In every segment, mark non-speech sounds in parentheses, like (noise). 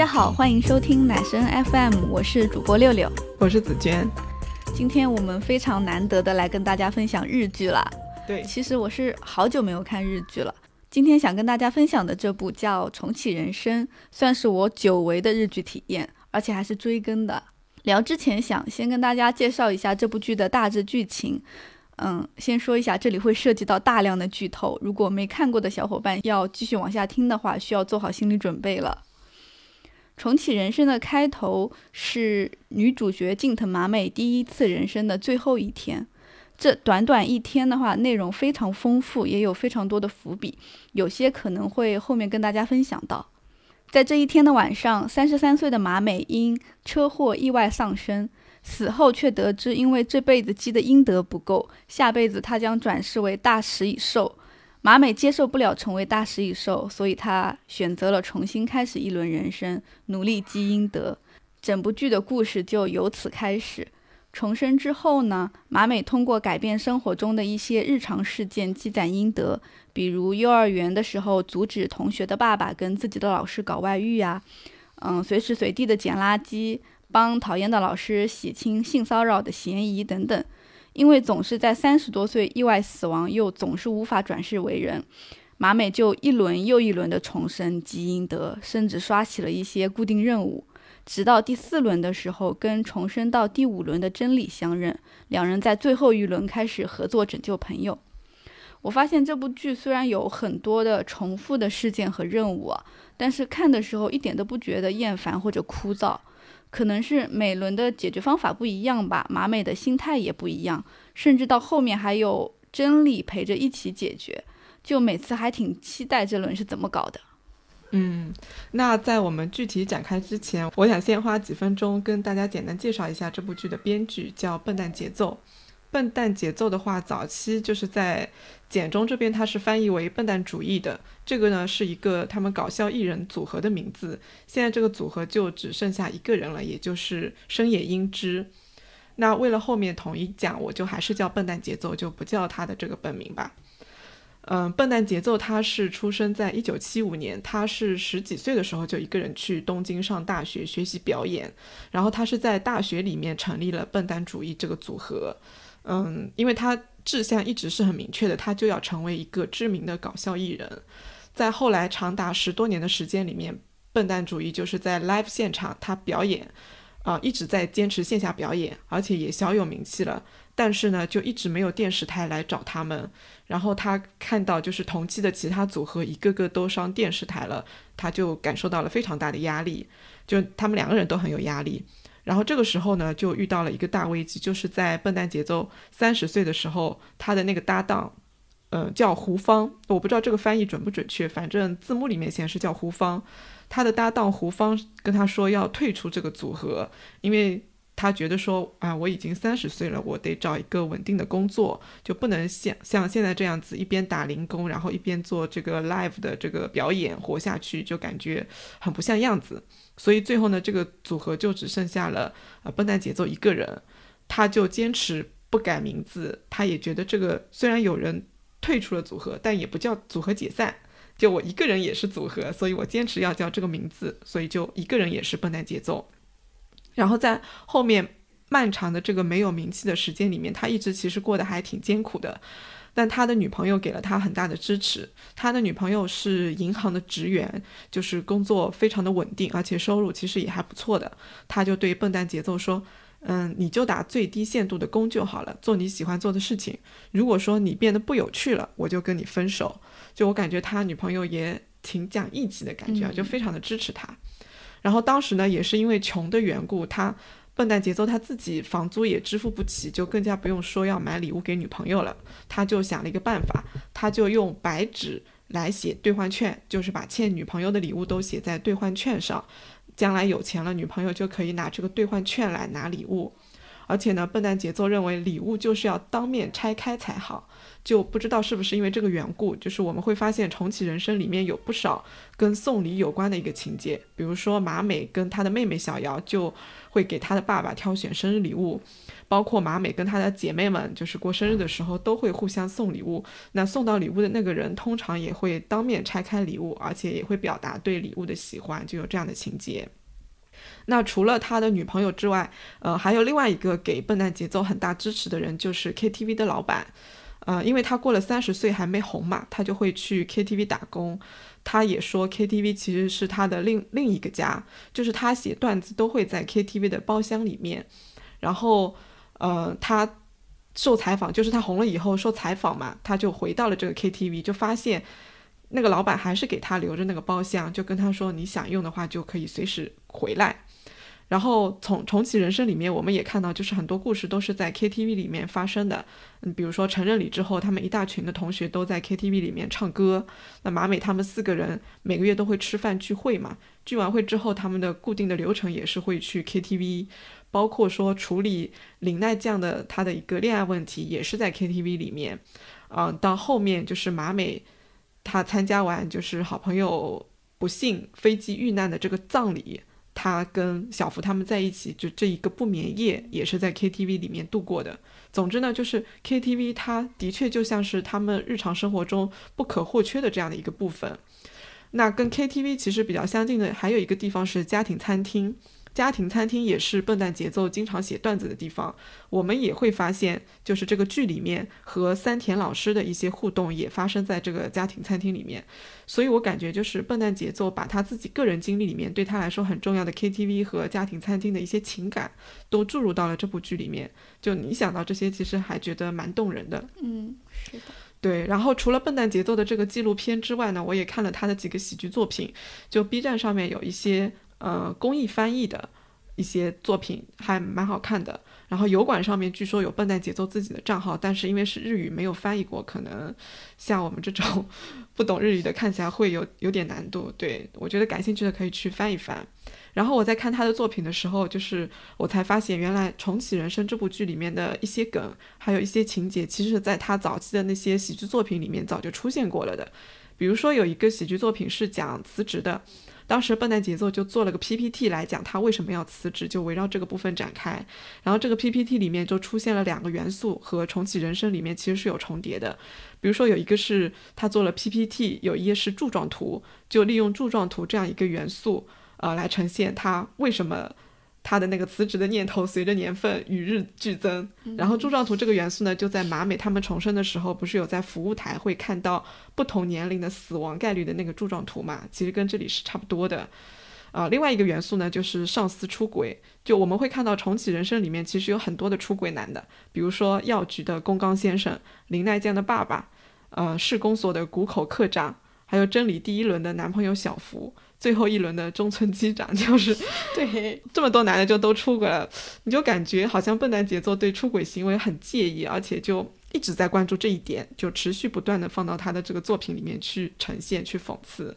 大家好，欢迎收听奶声 FM，我是主播六六，我是子娟。今天我们非常难得的来跟大家分享日剧啦。对，其实我是好久没有看日剧了。今天想跟大家分享的这部叫《重启人生》，算是我久违的日剧体验，而且还是追更的。聊之前想先跟大家介绍一下这部剧的大致剧情。嗯，先说一下，这里会涉及到大量的剧透，如果没看过的小伙伴要继续往下听的话，需要做好心理准备了。重启人生的开头是女主角近藤麻美第一次人生的最后一天，这短短一天的话，内容非常丰富，也有非常多的伏笔，有些可能会后面跟大家分享到。在这一天的晚上，三十三岁的麻美因车祸意外丧生。死后却得知，因为这辈子积的阴德不够，下辈子他将转世为大食蚁兽。马美接受不了成为大食蚁兽，所以他选择了重新开始一轮人生，努力积阴德。整部剧的故事就由此开始。重生之后呢，马美通过改变生活中的一些日常事件积攒阴德，比如幼儿园的时候阻止同学的爸爸跟自己的老师搞外遇呀，嗯，随时随地的捡垃圾。帮讨厌的老师洗清性骚扰的嫌疑等等，因为总是在三十多岁意外死亡，又总是无法转世为人，马美就一轮又一轮的重生积阴德，甚至刷起了一些固定任务，直到第四轮的时候，跟重生到第五轮的真理相认，两人在最后一轮开始合作拯救朋友。我发现这部剧虽然有很多的重复的事件和任务，但是看的时候一点都不觉得厌烦或者枯燥。可能是每轮的解决方法不一样吧，马美的心态也不一样，甚至到后面还有真理陪着一起解决，就每次还挺期待这轮是怎么搞的。嗯，那在我们具体展开之前，我想先花几分钟跟大家简单介绍一下这部剧的编剧，叫笨蛋节奏。笨蛋节奏的话，早期就是在简中这边，它是翻译为笨蛋主义的。这个呢是一个他们搞笑艺人组合的名字。现在这个组合就只剩下一个人了，也就是生野英之。那为了后面统一讲，我就还是叫笨蛋节奏，就不叫他的这个本名吧。嗯，笨蛋节奏他是出生在一九七五年，他是十几岁的时候就一个人去东京上大学学习表演，然后他是在大学里面成立了笨蛋主义这个组合。嗯，因为他志向一直是很明确的，他就要成为一个知名的搞笑艺人。在后来长达十多年的时间里面，笨蛋主义就是在 live 现场他表演，啊，一直在坚持线下表演，而且也小有名气了。但是呢，就一直没有电视台来找他们。然后他看到就是同期的其他组合一个个都上电视台了，他就感受到了非常大的压力，就他们两个人都很有压力。然后这个时候呢，就遇到了一个大危机，就是在笨蛋节奏三十岁的时候，他的那个搭档，呃，叫胡芳，我不知道这个翻译准不准确，反正字幕里面显示叫胡芳。他的搭档胡芳跟他说要退出这个组合，因为。他觉得说啊，我已经三十岁了，我得找一个稳定的工作，就不能像像现在这样子一边打零工，然后一边做这个 live 的这个表演活下去，就感觉很不像样子。所以最后呢，这个组合就只剩下了啊笨蛋节奏一个人，他就坚持不改名字。他也觉得这个虽然有人退出了组合，但也不叫组合解散，就我一个人也是组合，所以我坚持要叫这个名字，所以就一个人也是笨蛋节奏。然后在后面漫长的这个没有名气的时间里面，他一直其实过得还挺艰苦的。但他的女朋友给了他很大的支持。他的女朋友是银行的职员，就是工作非常的稳定，而且收入其实也还不错的。他就对笨蛋节奏说：“嗯，你就打最低限度的工就好了，做你喜欢做的事情。如果说你变得不有趣了，我就跟你分手。”就我感觉他女朋友也挺讲义气的感觉啊，就非常的支持他。然后当时呢，也是因为穷的缘故，他笨蛋节奏他自己房租也支付不起，就更加不用说要买礼物给女朋友了。他就想了一个办法，他就用白纸来写兑换券，就是把欠女朋友的礼物都写在兑换券上，将来有钱了，女朋友就可以拿这个兑换券来拿礼物。而且呢，笨蛋节奏认为礼物就是要当面拆开才好。就不知道是不是因为这个缘故，就是我们会发现《重启人生》里面有不少跟送礼有关的一个情节，比如说马美跟她的妹妹小瑶就会给她的爸爸挑选生日礼物，包括马美跟她的姐妹们就是过生日的时候都会互相送礼物。那送到礼物的那个人通常也会当面拆开礼物，而且也会表达对礼物的喜欢，就有这样的情节。那除了他的女朋友之外，呃，还有另外一个给笨蛋节奏很大支持的人，就是 KTV 的老板。呃，因为他过了三十岁还没红嘛，他就会去 KTV 打工。他也说 KTV 其实是他的另另一个家，就是他写段子都会在 KTV 的包厢里面。然后，呃，他受采访，就是他红了以后受采访嘛，他就回到了这个 KTV，就发现那个老板还是给他留着那个包厢，就跟他说你想用的话就可以随时回来。然后从重启人生里面，我们也看到，就是很多故事都是在 KTV 里面发生的。嗯，比如说成人礼之后，他们一大群的同学都在 KTV 里面唱歌。那马美他们四个人每个月都会吃饭聚会嘛，聚完会之后，他们的固定的流程也是会去 KTV，包括说处理林奈酱的他的一个恋爱问题，也是在 KTV 里面。嗯，到后面就是马美，他参加完就是好朋友不幸飞机遇难的这个葬礼。他跟小福他们在一起，就这一个不眠夜也是在 KTV 里面度过的。总之呢，就是 KTV，它的确就像是他们日常生活中不可或缺的这样的一个部分。那跟 KTV 其实比较相近的还有一个地方是家庭餐厅。家庭餐厅也是笨蛋节奏经常写段子的地方，我们也会发现，就是这个剧里面和三田老师的一些互动也发生在这个家庭餐厅里面，所以我感觉就是笨蛋节奏把他自己个人经历里面对他来说很重要的 KTV 和家庭餐厅的一些情感都注入到了这部剧里面。就你想到这些，其实还觉得蛮动人的。嗯，是的。对，然后除了笨蛋节奏的这个纪录片之外呢，我也看了他的几个喜剧作品，就 B 站上面有一些。呃，公益翻译的一些作品还蛮好看的。然后油管上面据说有笨蛋节奏自己的账号，但是因为是日语没有翻译过，可能像我们这种不懂日语的看起来会有有点难度。对我觉得感兴趣的可以去翻一翻。然后我在看他的作品的时候，就是我才发现原来《重启人生》这部剧里面的一些梗，还有一些情节，其实在他早期的那些喜剧作品里面早就出现过了的。比如说有一个喜剧作品是讲辞职的。当时笨蛋节奏就做了个 PPT 来讲他为什么要辞职，就围绕这个部分展开。然后这个 PPT 里面就出现了两个元素，和重启人生里面其实是有重叠的。比如说有一个是他做了 PPT，有一页是柱状图，就利用柱状图这样一个元素，呃，来呈现他为什么。他的那个辞职的念头随着年份与日俱增，然后柱状图这个元素呢，就在马美他们重生的时候，不是有在服务台会看到不同年龄的死亡概率的那个柱状图嘛？其实跟这里是差不多的。啊，另外一个元素呢，就是上司出轨，就我们会看到重启人生里面其实有很多的出轨男的，比如说药局的宫冈先生、林奈江的爸爸，呃，市公所的谷口课长，还有真理第一轮的男朋友小福。最后一轮的中村机长 (laughs) 就是，(laughs) 对这么多男的就都出轨了，你就感觉好像笨蛋杰作对出轨行为很介意，而且就一直在关注这一点，就持续不断的放到他的这个作品里面去呈现、去讽刺。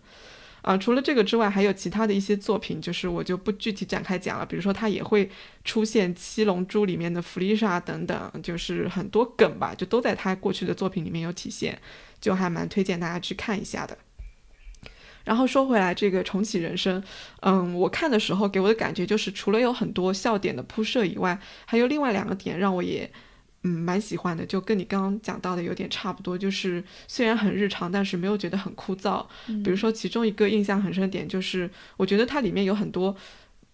啊，除了这个之外，还有其他的一些作品，就是我就不具体展开讲了。比如说他也会出现《七龙珠》里面的弗利莎等等，就是很多梗吧，就都在他过去的作品里面有体现，就还蛮推荐大家去看一下的。然后说回来，这个重启人生，嗯，我看的时候给我的感觉就是，除了有很多笑点的铺设以外，还有另外两个点让我也，嗯，蛮喜欢的，就跟你刚刚讲到的有点差不多，就是虽然很日常，但是没有觉得很枯燥。比如说其中一个印象很深的点就是，我觉得它里面有很多，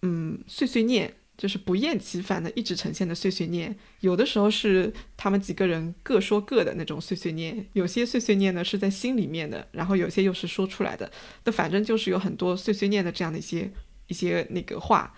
嗯，碎碎念。就是不厌其烦的一直呈现的碎碎念，有的时候是他们几个人各说各的那种碎碎念，有些碎碎念呢是在心里面的，然后有些又是说出来的，那反正就是有很多碎碎念的这样的一些一些那个话。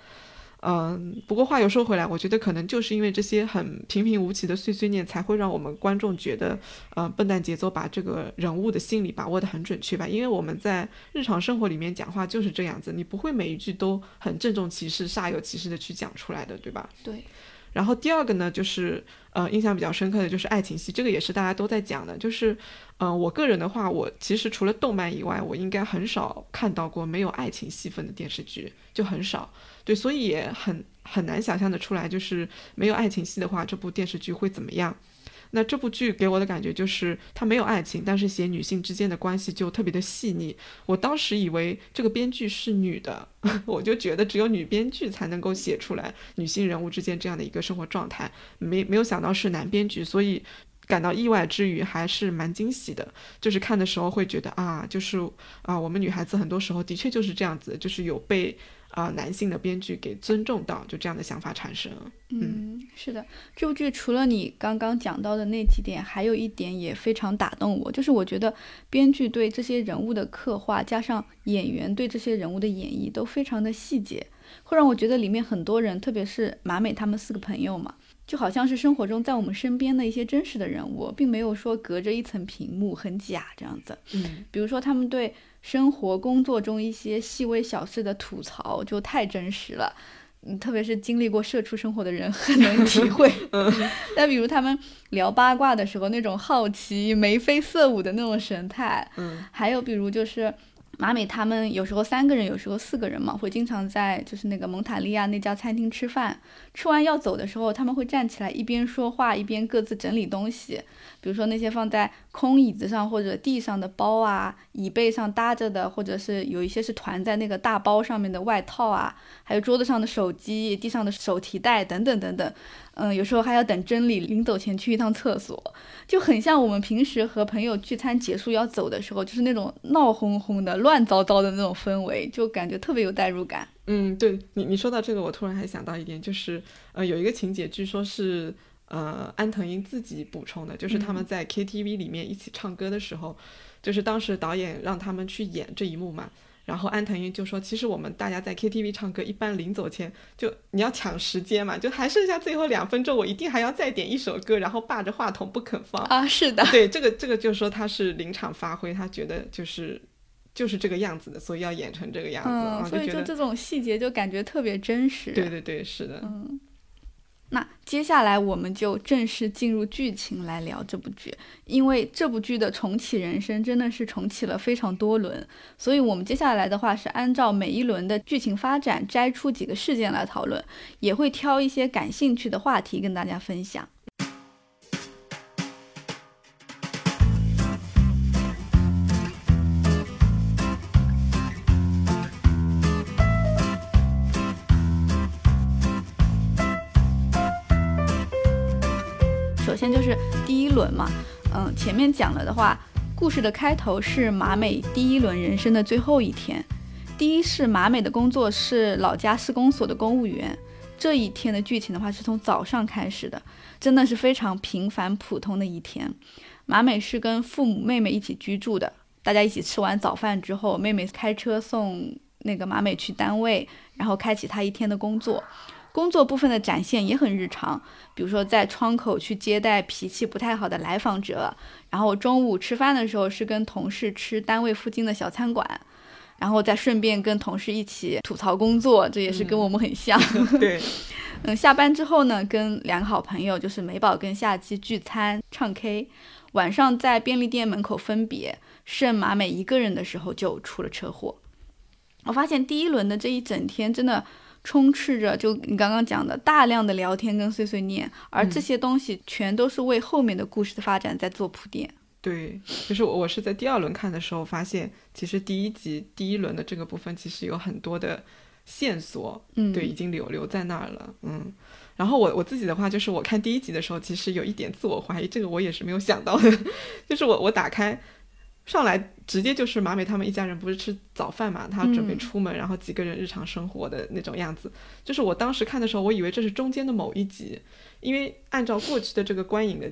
嗯，不过话又说回来，我觉得可能就是因为这些很平平无奇的碎碎念，才会让我们观众觉得，呃，笨蛋节奏把这个人物的心理把握得很准确吧。因为我们在日常生活里面讲话就是这样子，你不会每一句都很郑重其事、煞有其事的去讲出来的，对吧？对。然后第二个呢，就是呃，印象比较深刻的就是爱情戏，这个也是大家都在讲的。就是，嗯，我个人的话，我其实除了动漫以外，我应该很少看到过没有爱情戏份的电视剧，就很少。对，所以也很很难想象的出来，就是没有爱情戏的话，这部电视剧会怎么样。那这部剧给我的感觉就是，它没有爱情，但是写女性之间的关系就特别的细腻。我当时以为这个编剧是女的，(laughs) 我就觉得只有女编剧才能够写出来女性人物之间这样的一个生活状态，没没有想到是男编剧，所以感到意外之余还是蛮惊喜的。就是看的时候会觉得啊，就是啊，我们女孩子很多时候的确就是这样子，就是有被。啊，男性的编剧给尊重到，就这样的想法产生。嗯，是的，这部剧除了你刚刚讲到的那几点，还有一点也非常打动我，就是我觉得编剧对这些人物的刻画，加上演员对这些人物的演绎都非常的细节，会让我觉得里面很多人，特别是马美他们四个朋友嘛，就好像是生活中在我们身边的一些真实的人物，并没有说隔着一层屏幕很假这样子。嗯，比如说他们对。生活工作中一些细微小事的吐槽就太真实了，嗯，特别是经历过社畜生活的人 (laughs) 很能体会。(laughs) 那比如他们聊八卦的时候那种好奇、眉飞色舞的那种神态，嗯，还有比如就是马美他们有时候三个人，有时候四个人嘛，会经常在就是那个蒙塔利亚那家餐厅吃饭，吃完要走的时候，他们会站起来一边说话一边各自整理东西。比如说那些放在空椅子上或者地上的包啊，椅背上搭着的，或者是有一些是团在那个大包上面的外套啊，还有桌子上的手机、地上的手提袋等等等等。嗯，有时候还要等真理临走前去一趟厕所，就很像我们平时和朋友聚餐结束要走的时候，就是那种闹哄哄的、乱糟糟的那种氛围，就感觉特别有代入感。嗯，对你你说到这个，我突然还想到一点，就是呃有一个情节，据说是。呃，安藤英自己补充的，就是他们在 KTV 里面一起唱歌的时候，就是当时导演让他们去演这一幕嘛，然后安藤英就说，其实我们大家在 KTV 唱歌，一般临走前就你要抢时间嘛，就还剩下最后两分钟，我一定还要再点一首歌，然后霸着话筒不肯放啊，是的，对，这个这个就是说他是临场发挥，他觉得就是就是这个样子的，所以要演成这个样子，嗯，所以就这种细节就感觉特别真实，对对对，是的，嗯。那接下来我们就正式进入剧情来聊这部剧，因为这部剧的重启人生真的是重启了非常多轮，所以我们接下来的话是按照每一轮的剧情发展摘出几个事件来讨论，也会挑一些感兴趣的话题跟大家分享。先就是第一轮嘛，嗯，前面讲了的话，故事的开头是马美第一轮人生的最后一天。第一是马美的工作是老家施工所的公务员，这一天的剧情的话是从早上开始的，真的是非常平凡普通的一天。马美是跟父母、妹妹一起居住的，大家一起吃完早饭之后，妹妹开车送那个马美去单位，然后开启她一天的工作。工作部分的展现也很日常，比如说在窗口去接待脾气不太好的来访者，然后中午吃饭的时候是跟同事吃单位附近的小餐馆，然后再顺便跟同事一起吐槽工作，这也是跟我们很像。(laughs) 对，嗯，下班之后呢，跟两个好朋友就是美宝跟夏姬聚餐唱 K，晚上在便利店门口分别，剩马美一个人的时候就出了车祸。我发现第一轮的这一整天真的。充斥着就你刚刚讲的大量的聊天跟碎碎念，而这些东西全都是为后面的故事的发展在做铺垫。对，就是我我是在第二轮看的时候发现，其实第一集第一轮的这个部分其实有很多的线索，嗯，对，已经留留在那儿了，嗯。然后我我自己的话，就是我看第一集的时候，其实有一点自我怀疑，这个我也是没有想到的，(laughs) 就是我我打开。上来直接就是马美他们一家人不是吃早饭嘛，他准备出门，然后几个人日常生活的那种样子。就是我当时看的时候，我以为这是中间的某一集，因为按照过去的这个观影的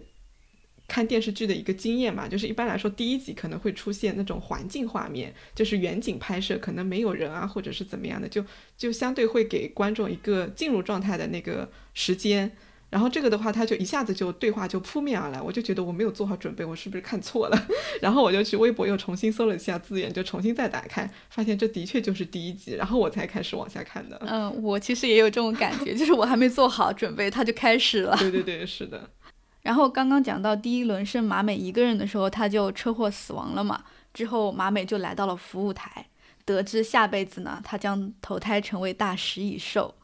看电视剧的一个经验嘛，就是一般来说第一集可能会出现那种环境画面，就是远景拍摄，可能没有人啊，或者是怎么样的，就就相对会给观众一个进入状态的那个时间。然后这个的话，他就一下子就对话就扑面而来，我就觉得我没有做好准备，我是不是看错了？(laughs) 然后我就去微博又重新搜了一下资源，就重新再打开，发现这的确就是第一集，然后我才开始往下看的。嗯，我其实也有这种感觉，就是我还没做好准备，他就开始了。对对对，是的。(laughs) 然后刚刚讲到第一轮是马美一个人的时候，他就车祸死亡了嘛。之后马美就来到了服务台，得知下辈子呢，他将投胎成为大食蚁兽。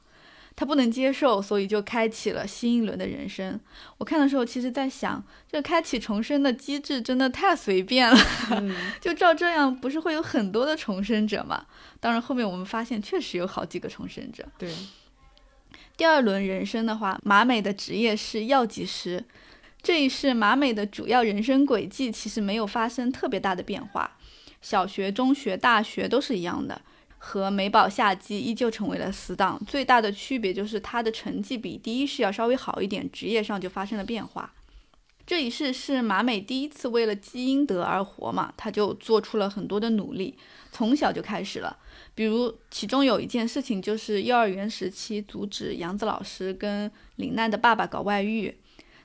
他不能接受，所以就开启了新一轮的人生。我看的时候，其实在想，这开启重生的机制真的太随便了。(laughs) 就照这样，不是会有很多的重生者吗？当然，后面我们发现确实有好几个重生者。对。第二轮人生的话，马美的职业是药剂师，这一世马美的主要人生轨迹其实没有发生特别大的变化，小学、中学、大学都是一样的。和美宝夏姬依旧成为了死党，最大的区别就是他的成绩比第一世要稍微好一点，职业上就发生了变化。这一世是马美第一次为了基因德而活嘛，他就做出了很多的努力，从小就开始了。比如其中有一件事情就是幼儿园时期阻止杨子老师跟林奈的爸爸搞外遇，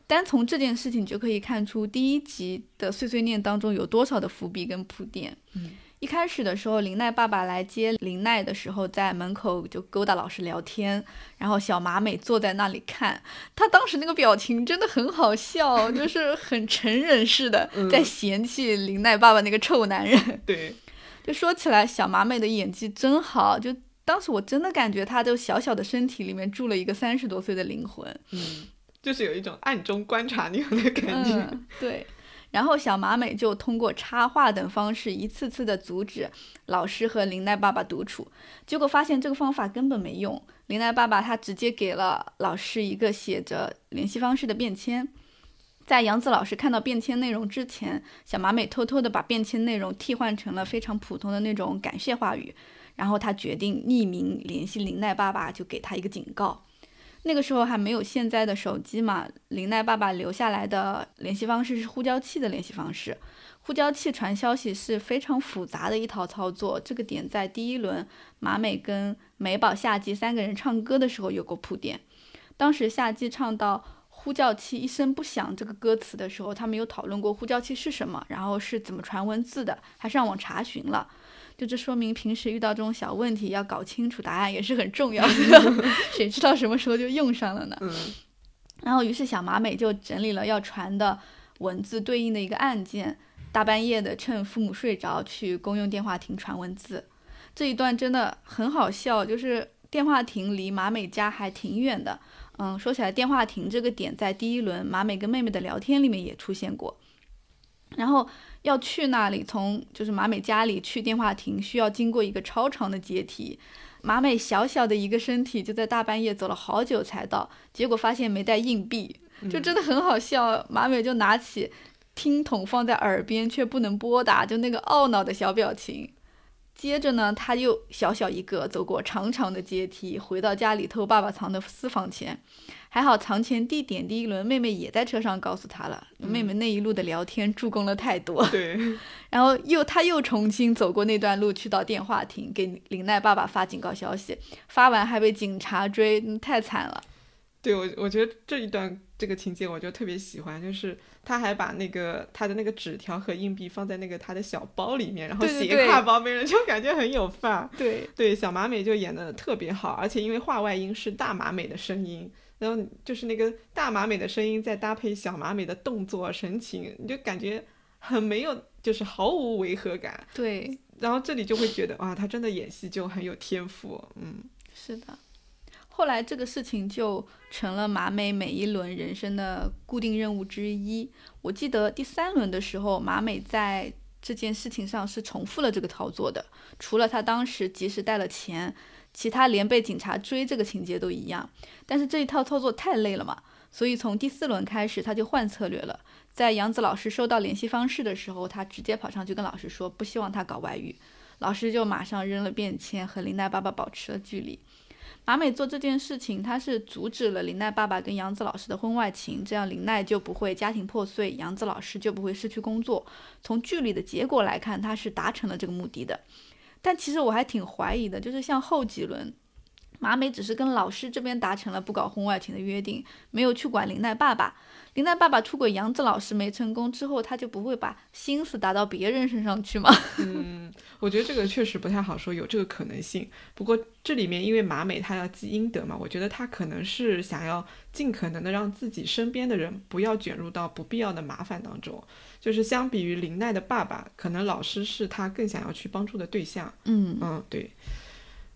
单从这件事情就可以看出第一集的碎碎念当中有多少的伏笔跟铺垫。嗯。一开始的时候，林奈爸爸来接林奈的时候，在门口就勾搭老师聊天，然后小马美坐在那里看，他当时那个表情真的很好笑，(laughs) 就是很成人似的在嫌弃林奈爸爸那个臭男人。对，(laughs) 就说起来，小马美的演技真好，就当时我真的感觉她就小小的身体里面住了一个三十多岁的灵魂，嗯，就是有一种暗中观察你的感觉。对。然后小马美就通过插画等方式一次次的阻止老师和林奈爸爸独处，结果发现这个方法根本没用。林奈爸爸他直接给了老师一个写着联系方式的便签，在杨子老师看到便签内容之前，小马美偷偷的把便签内容替换成了非常普通的那种感谢话语，然后他决定匿名联系林奈爸爸，就给他一个警告。那个时候还没有现在的手机嘛，林奈爸爸留下来的联系方式是呼叫器的联系方式，呼叫器传消息是非常复杂的一套操作。这个点在第一轮马美跟美宝、夏季三个人唱歌的时候有过铺垫。当时夏季唱到“呼叫器一声不响”这个歌词的时候，他们有讨论过呼叫器是什么，然后是怎么传文字的，还上网查询了。就这说明平时遇到这种小问题要搞清楚答案也是很重要的，(laughs) 谁知道什么时候就用上了呢？嗯。然后于是小马美就整理了要传的文字对应的一个案件，大半夜的趁父母睡着去公用电话亭传文字。这一段真的很好笑，就是电话亭离马美家还挺远的。嗯，说起来电话亭这个点在第一轮马美跟妹妹的聊天里面也出现过。然后要去那里，从就是马美家里去电话亭，需要经过一个超长的阶梯。马美小小的一个身体，就在大半夜走了好久才到，结果发现没带硬币，就真的很好笑。马美就拿起听筒放在耳边，却不能拨打，就那个懊恼的小表情。接着呢，他又小小一个走过长长的阶梯，回到家里偷爸爸藏的私房钱。还好藏钱地点第一轮妹妹也在车上告诉他了，妹妹那一路的聊天助攻了太多。对，(laughs) 然后又他又重新走过那段路去到电话亭给林奈爸爸发警告消息，发完还被警察追，太惨了。对我我觉得这一段这个情节我就特别喜欢，就是他还把那个他的那个纸条和硬币放在那个他的小包里面，然后斜挎包背着，(laughs) 就感觉很有范儿。对对，小马美就演的特别好，而且因为话外音是大马美的声音。然后就是那个大马美的声音，再搭配小马美的动作神情，你就感觉很没有，就是毫无违和感。对，然后这里就会觉得哇，他真的演戏就很有天赋。嗯，是的。后来这个事情就成了马美每一轮人生的固定任务之一。我记得第三轮的时候，马美在这件事情上是重复了这个操作的，除了他当时及时带了钱。其他连被警察追这个情节都一样，但是这一套操作太累了嘛，所以从第四轮开始他就换策略了。在杨子老师收到联系方式的时候，他直接跑上去跟老师说不希望他搞外遇，老师就马上扔了便签和林奈爸爸保持了距离。马美做这件事情，他是阻止了林奈爸爸跟杨子老师的婚外情，这样林奈就不会家庭破碎，杨子老师就不会失去工作。从剧里的结果来看，他是达成了这个目的的。但其实我还挺怀疑的，就是像后几轮，马美只是跟老师这边达成了不搞婚外情的约定，没有去管林奈爸爸。林奈爸爸出轨杨子老师没成功之后，他就不会把心思打到别人身上去吗？(laughs) 嗯，我觉得这个确实不太好说，有这个可能性。不过这里面因为马美她要积阴德嘛，我觉得她可能是想要尽可能的让自己身边的人不要卷入到不必要的麻烦当中。就是相比于林奈的爸爸，可能老师是他更想要去帮助的对象。嗯嗯，对。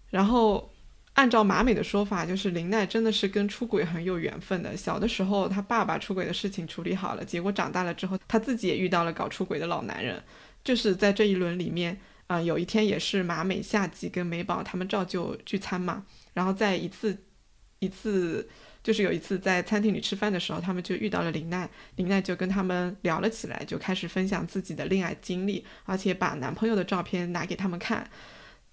然后。按照马美的说法，就是林奈真的是跟出轨很有缘分的。小的时候，他爸爸出轨的事情处理好了，结果长大了之后，他自己也遇到了搞出轨的老男人。就是在这一轮里面，啊，有一天也是马美、夏季跟美宝他们照旧聚餐嘛。然后在一次，一次就是有一次在餐厅里吃饭的时候，他们就遇到了林奈。林奈就跟他们聊了起来，就开始分享自己的恋爱经历，而且把男朋友的照片拿给他们看。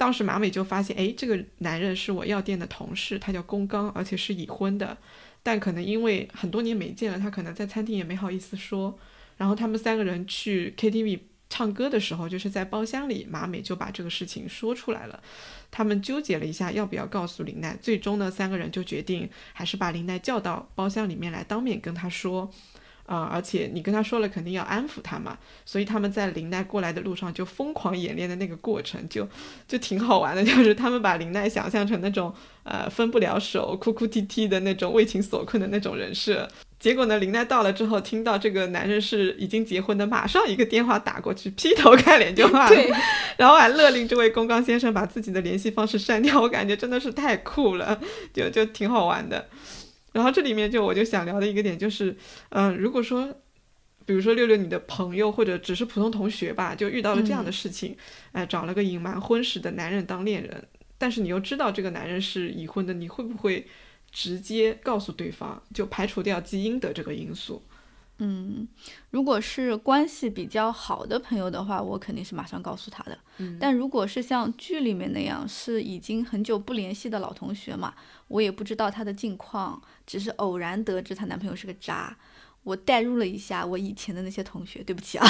当时马美就发现，哎，这个男人是我药店的同事，他叫宫刚，而且是已婚的。但可能因为很多年没见了，他可能在餐厅也没好意思说。然后他们三个人去 KTV 唱歌的时候，就是在包厢里，马美就把这个事情说出来了。他们纠结了一下，要不要告诉林奈。最终呢，三个人就决定还是把林奈叫到包厢里面来，当面跟他说。啊，而且你跟他说了，肯定要安抚他嘛，所以他们在林奈过来的路上就疯狂演练的那个过程，就就挺好玩的，(laughs) 就是他们把林奈想象成那种呃分不了手、哭哭啼啼的那种为情所困的那种人设。结果呢，林奈到了之后，听到这个男人是已经结婚的，马上一个电话打过去，劈头盖脸就骂，对，(laughs) 然后还勒令这位公刚先生把自己的联系方式删掉。我感觉真的是太酷了，就就挺好玩的。然后这里面就我就想聊的一个点就是，嗯，如果说，比如说六六你的朋友或者只是普通同学吧，就遇到了这样的事情，哎，找了个隐瞒婚史的男人当恋人，但是你又知道这个男人是已婚的，你会不会直接告诉对方，就排除掉基因的这个因素？嗯，如果是关系比较好的朋友的话，我肯定是马上告诉他的。嗯，但如果是像剧里面那样，是已经很久不联系的老同学嘛，我也不知道她的近况，只是偶然得知她男朋友是个渣。我代入了一下我以前的那些同学，对不起啊，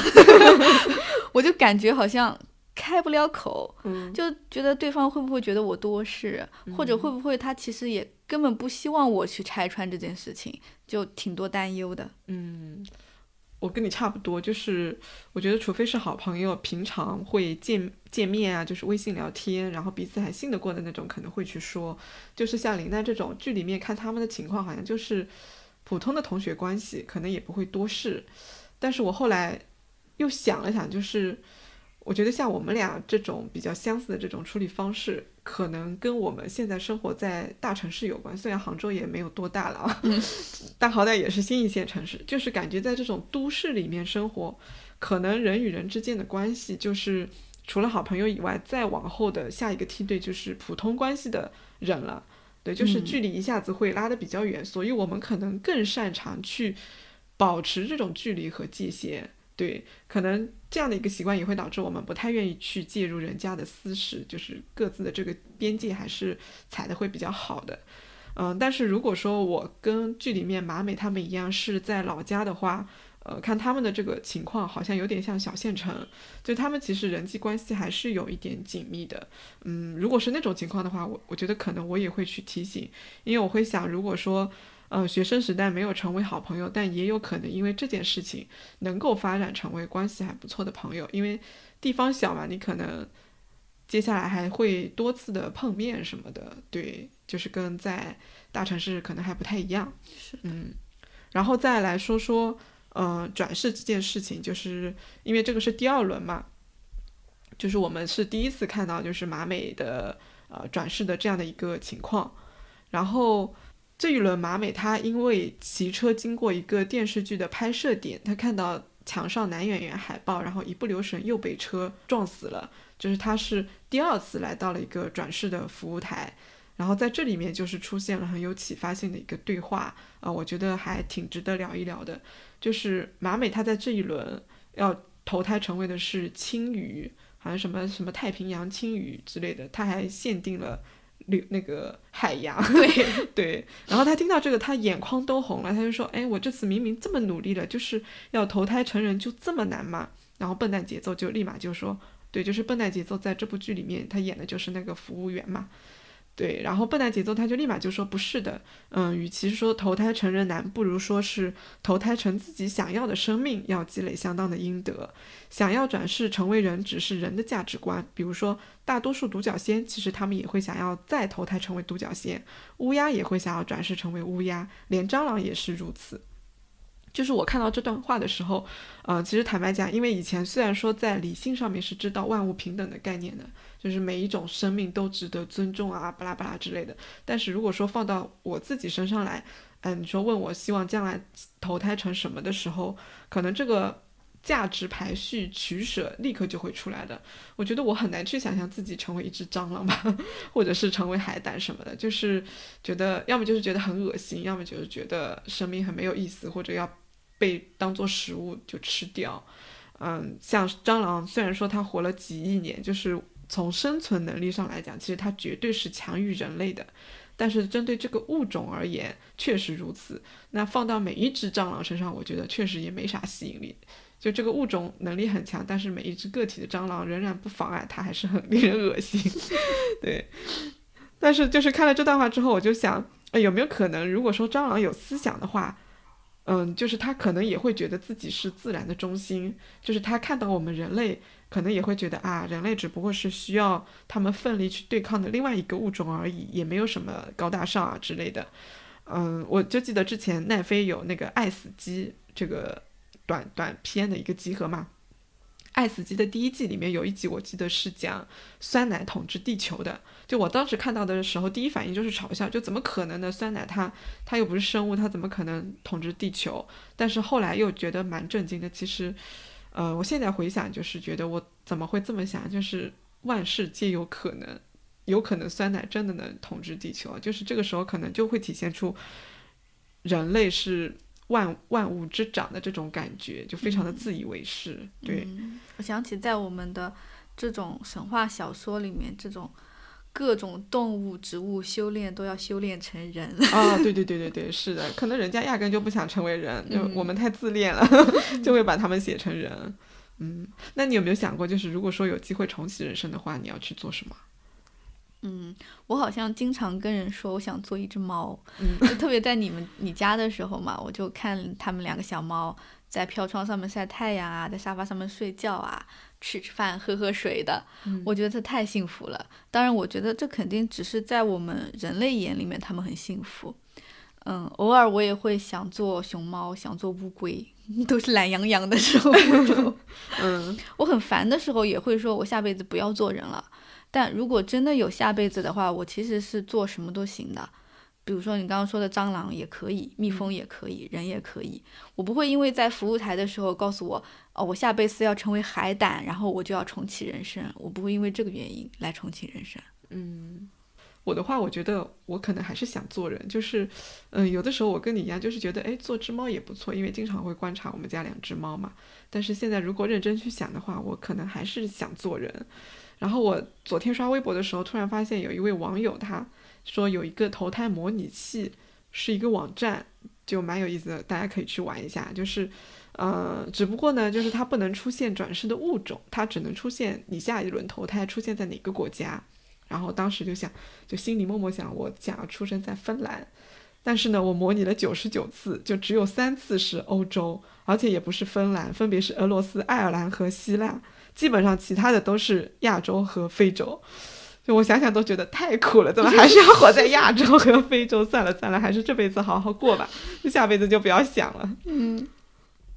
(laughs) 我就感觉好像。开不了口，就觉得对方会不会觉得我多事，或者会不会他其实也根本不希望我去拆穿这件事情，就挺多担忧的。嗯，我跟你差不多，就是我觉得除非是好朋友，平常会见见面啊，就是微信聊天，然后彼此还信得过的那种，可能会去说。就是像林丹这种剧里面看他们的情况，好像就是普通的同学关系，可能也不会多事。但是我后来又想了想，就是。我觉得像我们俩这种比较相似的这种处理方式，可能跟我们现在生活在大城市有关。虽然杭州也没有多大了啊，但好歹也是新一线城市。就是感觉在这种都市里面生活，可能人与人之间的关系，就是除了好朋友以外，再往后的下一个梯队就是普通关系的人了。对，就是距离一下子会拉得比较远，所以我们可能更擅长去保持这种距离和界限。对，可能这样的一个习惯也会导致我们不太愿意去介入人家的私事，就是各自的这个边界还是踩的会比较好的。嗯，但是如果说我跟剧里面马美他们一样是在老家的话，呃，看他们的这个情况好像有点像小县城，就他们其实人际关系还是有一点紧密的。嗯，如果是那种情况的话，我我觉得可能我也会去提醒，因为我会想，如果说。呃，学生时代没有成为好朋友，但也有可能因为这件事情能够发展成为关系还不错的朋友。因为地方小嘛，你可能接下来还会多次的碰面什么的。对，就是跟在大城市可能还不太一样。是，嗯，然后再来说说，呃，转世这件事情，就是因为这个是第二轮嘛，就是我们是第一次看到就是马美的呃转世的这样的一个情况，然后。这一轮马美，她因为骑车经过一个电视剧的拍摄点，她看到墙上男演员海报，然后一不留神又被车撞死了。就是她是第二次来到了一个转世的服务台，然后在这里面就是出现了很有启发性的一个对话啊，我觉得还挺值得聊一聊的。就是马美她在这一轮要投胎成为的是青鱼，好像什么什么太平洋青鱼之类的，她还限定了。那那个海洋，对 (laughs) 对，然后他听到这个，他眼眶都红了，他就说：“哎，我这次明明这么努力了，就是要投胎成人，就这么难吗？”然后笨蛋节奏就立马就说：“对，就是笨蛋节奏，在这部剧里面，他演的就是那个服务员嘛。”对，然后笨蛋节奏他就立马就说不是的，嗯，与其说投胎成人难，不如说是投胎成自己想要的生命，要积累相当的阴德。想要转世成为人，只是人的价值观。比如说，大多数独角仙其实他们也会想要再投胎成为独角仙，乌鸦也会想要转世成为乌鸦，连蟑螂也是如此。就是我看到这段话的时候，呃，其实坦白讲，因为以前虽然说在理性上面是知道万物平等的概念的，就是每一种生命都值得尊重啊，巴拉巴拉之类的。但是如果说放到我自己身上来，嗯，你说问我希望将来投胎成什么的时候，可能这个价值排序取舍立刻就会出来的。我觉得我很难去想象自己成为一只蟑螂吧，(laughs) 或者是成为海胆什么的，就是觉得要么就是觉得很恶心，要么就是觉得生命很没有意思，或者要。被当做食物就吃掉，嗯，像蟑螂，虽然说它活了几亿年，就是从生存能力上来讲，其实它绝对是强于人类的，但是针对这个物种而言，确实如此。那放到每一只蟑螂身上，我觉得确实也没啥吸引力。就这个物种能力很强，但是每一只个体的蟑螂仍然不妨碍它还是很 (laughs) 令人恶心。(laughs) 对，但是就是看了这段话之后，我就想，有没有可能，如果说蟑螂有思想的话？嗯，就是它可能也会觉得自己是自然的中心，就是它看到我们人类，可能也会觉得啊，人类只不过是需要他们奋力去对抗的另外一个物种而已，也没有什么高大上啊之类的。嗯，我就记得之前奈飞有那个《爱死机》这个短短片的一个集合嘛。《爱死机》的第一季里面有一集，我记得是讲酸奶统治地球的。就我当时看到的时候，第一反应就是嘲笑，就怎么可能呢？酸奶它它又不是生物，它怎么可能统治地球？但是后来又觉得蛮震惊的。其实，呃，我现在回想，就是觉得我怎么会这么想？就是万事皆有可能，有可能酸奶真的能统治地球。就是这个时候可能就会体现出人类是。万万物之长的这种感觉，就非常的自以为是。对我想起在我们的这种神话小说里面，这种各种动物、植物修炼都要修炼成人 (laughs) 啊！对对对对对，是的，可能人家压根就不想成为人，就我们太自恋了，(laughs) 就会把他们写成人。嗯，那你有没有想过，就是如果说有机会重启人生的话，你要去做什么？嗯，我好像经常跟人说我想做一只猫，就特别在你们你家的时候嘛，我就看他们两个小猫在飘窗上面晒太阳啊，在沙发上面睡觉啊，吃吃饭喝喝水的，我觉得这太幸福了。当然，我觉得这肯定只是在我们人类眼里面他们很幸福。嗯，偶尔我也会想做熊猫，想做乌龟，(laughs) 都是懒洋洋的时候。(laughs) 嗯，我很烦的时候也会说，我下辈子不要做人了。但如果真的有下辈子的话，我其实是做什么都行的，比如说你刚刚说的蟑螂也可以，蜜蜂也可以，人也可以。我不会因为在服务台的时候告诉我，哦，我下辈子要成为海胆，然后我就要重启人生。我不会因为这个原因来重启人生。嗯，我的话，我觉得我可能还是想做人，就是，嗯，有的时候我跟你一样，就是觉得，哎，做只猫也不错，因为经常会观察我们家两只猫嘛。但是现在如果认真去想的话，我可能还是想做人。然后我昨天刷微博的时候，突然发现有一位网友他说有一个投胎模拟器，是一个网站，就蛮有意思的，大家可以去玩一下。就是，呃，只不过呢，就是它不能出现转世的物种，它只能出现你下一轮投胎出现在哪个国家。然后当时就想，就心里默默想，我想要出生在芬兰，但是呢，我模拟了九十九次，就只有三次是欧洲，而且也不是芬兰，分别是俄罗斯、爱尔兰和希腊。基本上其他的都是亚洲和非洲，就我想想都觉得太苦了，怎么还是要活在亚洲和非洲？(laughs) 算了算了，还是这辈子好好过吧，下辈子就不要想了。嗯，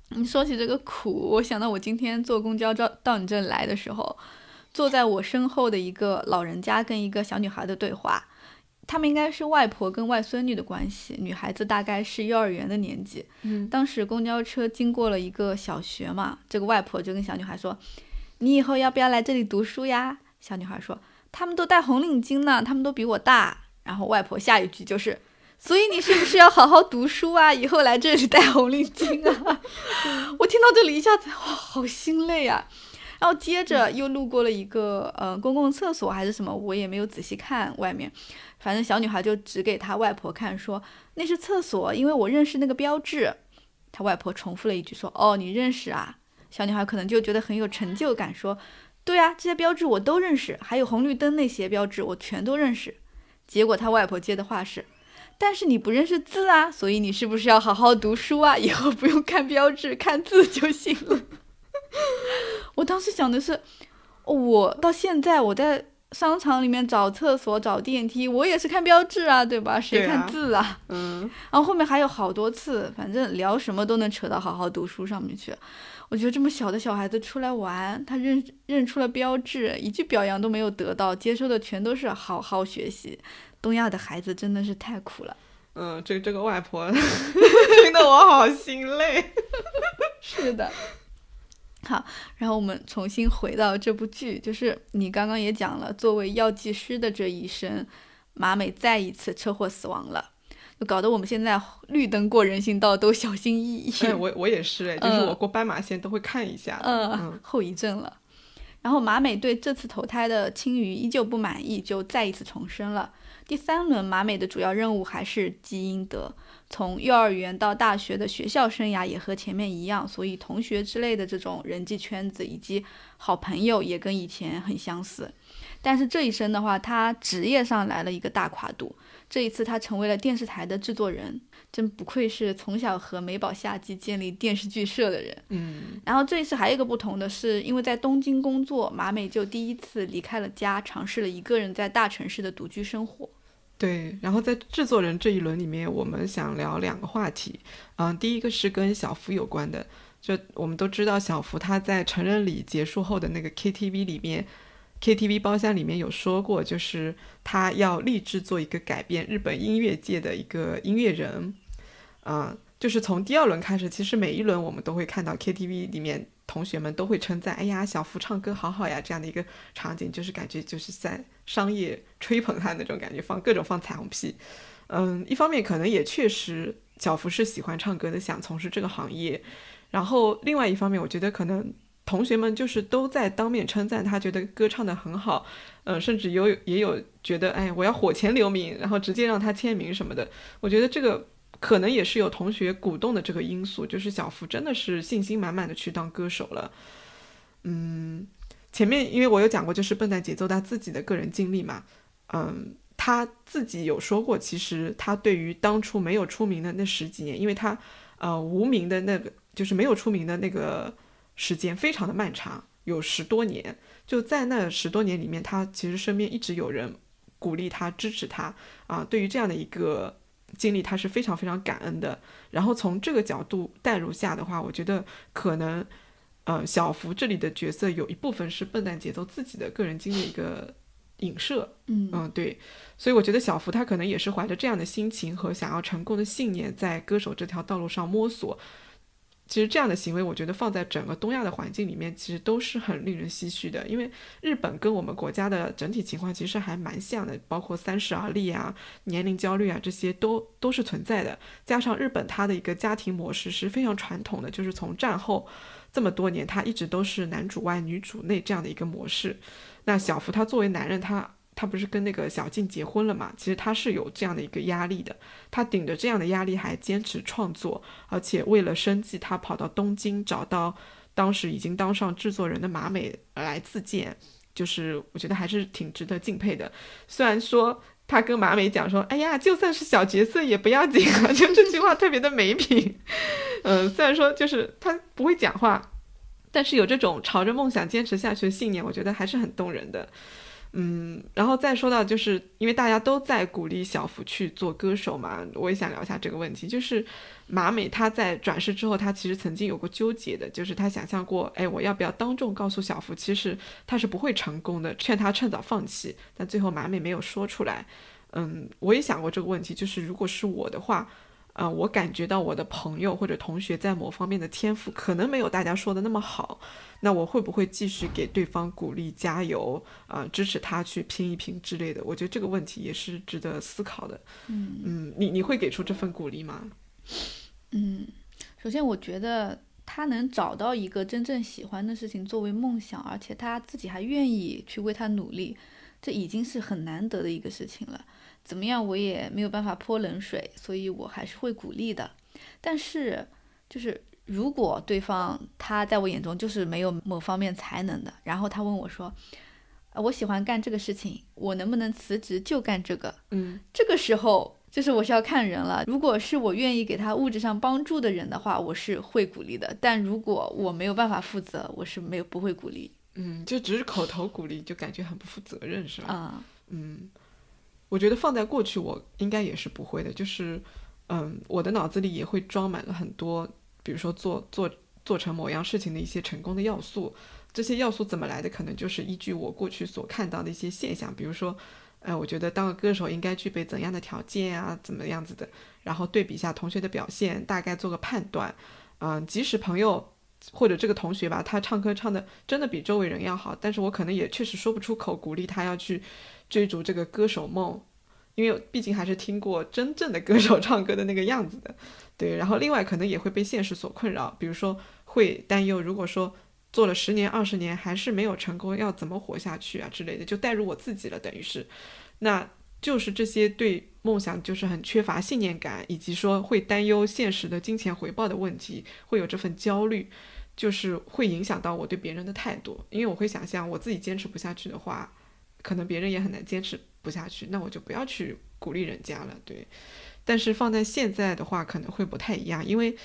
你说起这个苦，我想到我今天坐公交到到你这里来的时候，坐在我身后的一个老人家跟一个小女孩的对话。他们应该是外婆跟外孙女的关系，女孩子大概是幼儿园的年纪。嗯，当时公交车经过了一个小学嘛，这个外婆就跟小女孩说。你以后要不要来这里读书呀？小女孩说：“他们都戴红领巾呢，他们都比我大。”然后外婆下一句就是：“所以你是不是要好好读书啊？(laughs) 以后来这里戴红领巾啊？” (laughs) 我听到这里一下子哇，好心累啊！然后接着又路过了一个呃公共厕所还是什么，我也没有仔细看外面。反正小女孩就指给她外婆看，说那是厕所，因为我认识那个标志。她外婆重复了一句说：“哦，你认识啊？”小女孩可能就觉得很有成就感，说：“对啊，这些标志我都认识，还有红绿灯那些标志我全都认识。”结果他外婆接的话是：“但是你不认识字啊，所以你是不是要好好读书啊？以后不用看标志，看字就行了。”我当时想的是，我到现在我在商场里面找厕所、找电梯，我也是看标志啊，对吧？谁看字啊？嗯，然后后面还有好多次，反正聊什么都能扯到好好读书上面去。我觉得这么小的小孩子出来玩，他认认出了标志，一句表扬都没有得到，接受的全都是好好学习。东亚的孩子真的是太苦了。嗯，这这个外婆 (laughs) 听得我好心累。(laughs) 是的。好，然后我们重新回到这部剧，就是你刚刚也讲了，作为药剂师的这一生，马美再一次车祸死亡了。就搞得我们现在绿灯过人行道都小心翼翼。哎，我我也是哎，(laughs) 就是我过斑马线都会看一下。嗯，后遗症了。然后马美对这次投胎的青鱼依旧不满意，就再一次重生了。第三轮马美的主要任务还是积阴德，从幼儿园到大学的学校生涯也和前面一样，所以同学之类的这种人际圈子以及好朋友也跟以前很相似。但是这一生的话，他职业上来了一个大跨度。这一次，他成为了电视台的制作人，真不愧是从小和美宝夏季建立电视剧社的人。嗯，然后这一次还有一个不同的是，因为在东京工作，马美就第一次离开了家，尝试了一个人在大城市的独居生活。对，然后在制作人这一轮里面，我们想聊两个话题。嗯，第一个是跟小福有关的，就我们都知道小福他在成人礼结束后的那个 KTV 里面。KTV 包厢里面有说过，就是他要立志做一个改变日本音乐界的一个音乐人，啊，就是从第二轮开始，其实每一轮我们都会看到 KTV 里面同学们都会称赞，哎呀，小福唱歌好好呀，这样的一个场景，就是感觉就是在商业吹捧他那种感觉，放各种放彩虹屁，嗯，一方面可能也确实小福是喜欢唱歌的，想从事这个行业，然后另外一方面，我觉得可能。同学们就是都在当面称赞他，觉得歌唱得很好，嗯，甚至有也有觉得，哎，我要火前留名，然后直接让他签名什么的。我觉得这个可能也是有同学鼓动的这个因素，就是小福真的是信心满满的去当歌手了。嗯，前面因为我有讲过，就是笨蛋节奏他自己的个人经历嘛，嗯，他自己有说过，其实他对于当初没有出名的那十几年，因为他呃无名的那个，就是没有出名的那个。时间非常的漫长，有十多年。就在那十多年里面，他其实身边一直有人鼓励他、支持他啊。对于这样的一个经历，他是非常非常感恩的。然后从这个角度带入下的话，我觉得可能，呃，小福这里的角色有一部分是笨蛋节奏自己的个人经历一个影射。嗯嗯，对。所以我觉得小福他可能也是怀着这样的心情和想要成功的信念，在歌手这条道路上摸索。其实这样的行为，我觉得放在整个东亚的环境里面，其实都是很令人唏嘘的。因为日本跟我们国家的整体情况其实还蛮像的，包括三十而立啊、年龄焦虑啊这些都都是存在的。加上日本它的一个家庭模式是非常传统的，就是从战后这么多年，它一直都是男主外女主内这样的一个模式。那小福他作为男人，他。他不是跟那个小静结婚了嘛？其实他是有这样的一个压力的，他顶着这样的压力还坚持创作，而且为了生计，他跑到东京找到当时已经当上制作人的马美来自荐，就是我觉得还是挺值得敬佩的。虽然说他跟马美讲说：“哎呀，就算是小角色也不要紧啊”，就这句话特别的没品。嗯，虽然说就是他不会讲话，但是有这种朝着梦想坚持下去的信念，我觉得还是很动人的。嗯，然后再说到，就是因为大家都在鼓励小福去做歌手嘛，我也想聊一下这个问题。就是马美她在转世之后，她其实曾经有过纠结的，就是她想象过，哎，我要不要当众告诉小福，其实他是不会成功的，劝他趁早放弃。但最后马美没有说出来。嗯，我也想过这个问题，就是如果是我的话。呃，我感觉到我的朋友或者同学在某方面的天赋可能没有大家说的那么好，那我会不会继续给对方鼓励、加油啊，支持他去拼一拼之类的？我觉得这个问题也是值得思考的。嗯嗯，你你会给出这份鼓励吗？嗯，首先我觉得他能找到一个真正喜欢的事情作为梦想，而且他自己还愿意去为他努力，这已经是很难得的一个事情了。怎么样，我也没有办法泼冷水，所以我还是会鼓励的。但是，就是如果对方他在我眼中就是没有某方面才能的，然后他问我说：“啊，我喜欢干这个事情，我能不能辞职就干这个？嗯这个时候就是我是要看人了。如果是我愿意给他物质上帮助的人的话，我是会鼓励的；但如果我没有办法负责，我是没有不会鼓励嗯，就只是口头鼓励，就感觉很不负责任，是吧？啊。嗯，我觉得放在过去，我应该也是不会的。就是，嗯，我的脑子里也会装满了很多，比如说做做做成某样事情的一些成功的要素。这些要素怎么来的？可能就是依据我过去所看到的一些现象，比如说，呃，我觉得当个歌手应该具备怎样的条件啊，怎么样子的，然后对比一下同学的表现，大概做个判断。嗯，即使朋友或者这个同学吧，他唱歌唱的真的比周围人要好，但是我可能也确实说不出口鼓励他要去追逐这个歌手梦，因为毕竟还是听过真正的歌手唱歌的那个样子的，对。然后另外可能也会被现实所困扰，比如说会担忧，如果说做了十年、二十年还是没有成功，要怎么活下去啊之类的，就带入我自己了，等于是，那就是这些对梦想就是很缺乏信念感，以及说会担忧现实的金钱回报的问题，会有这份焦虑。就是会影响到我对别人的态度，因为我会想象我自己坚持不下去的话，可能别人也很难坚持不下去，那我就不要去鼓励人家了，对。但是放在现在的话，可能会不太一样，因为，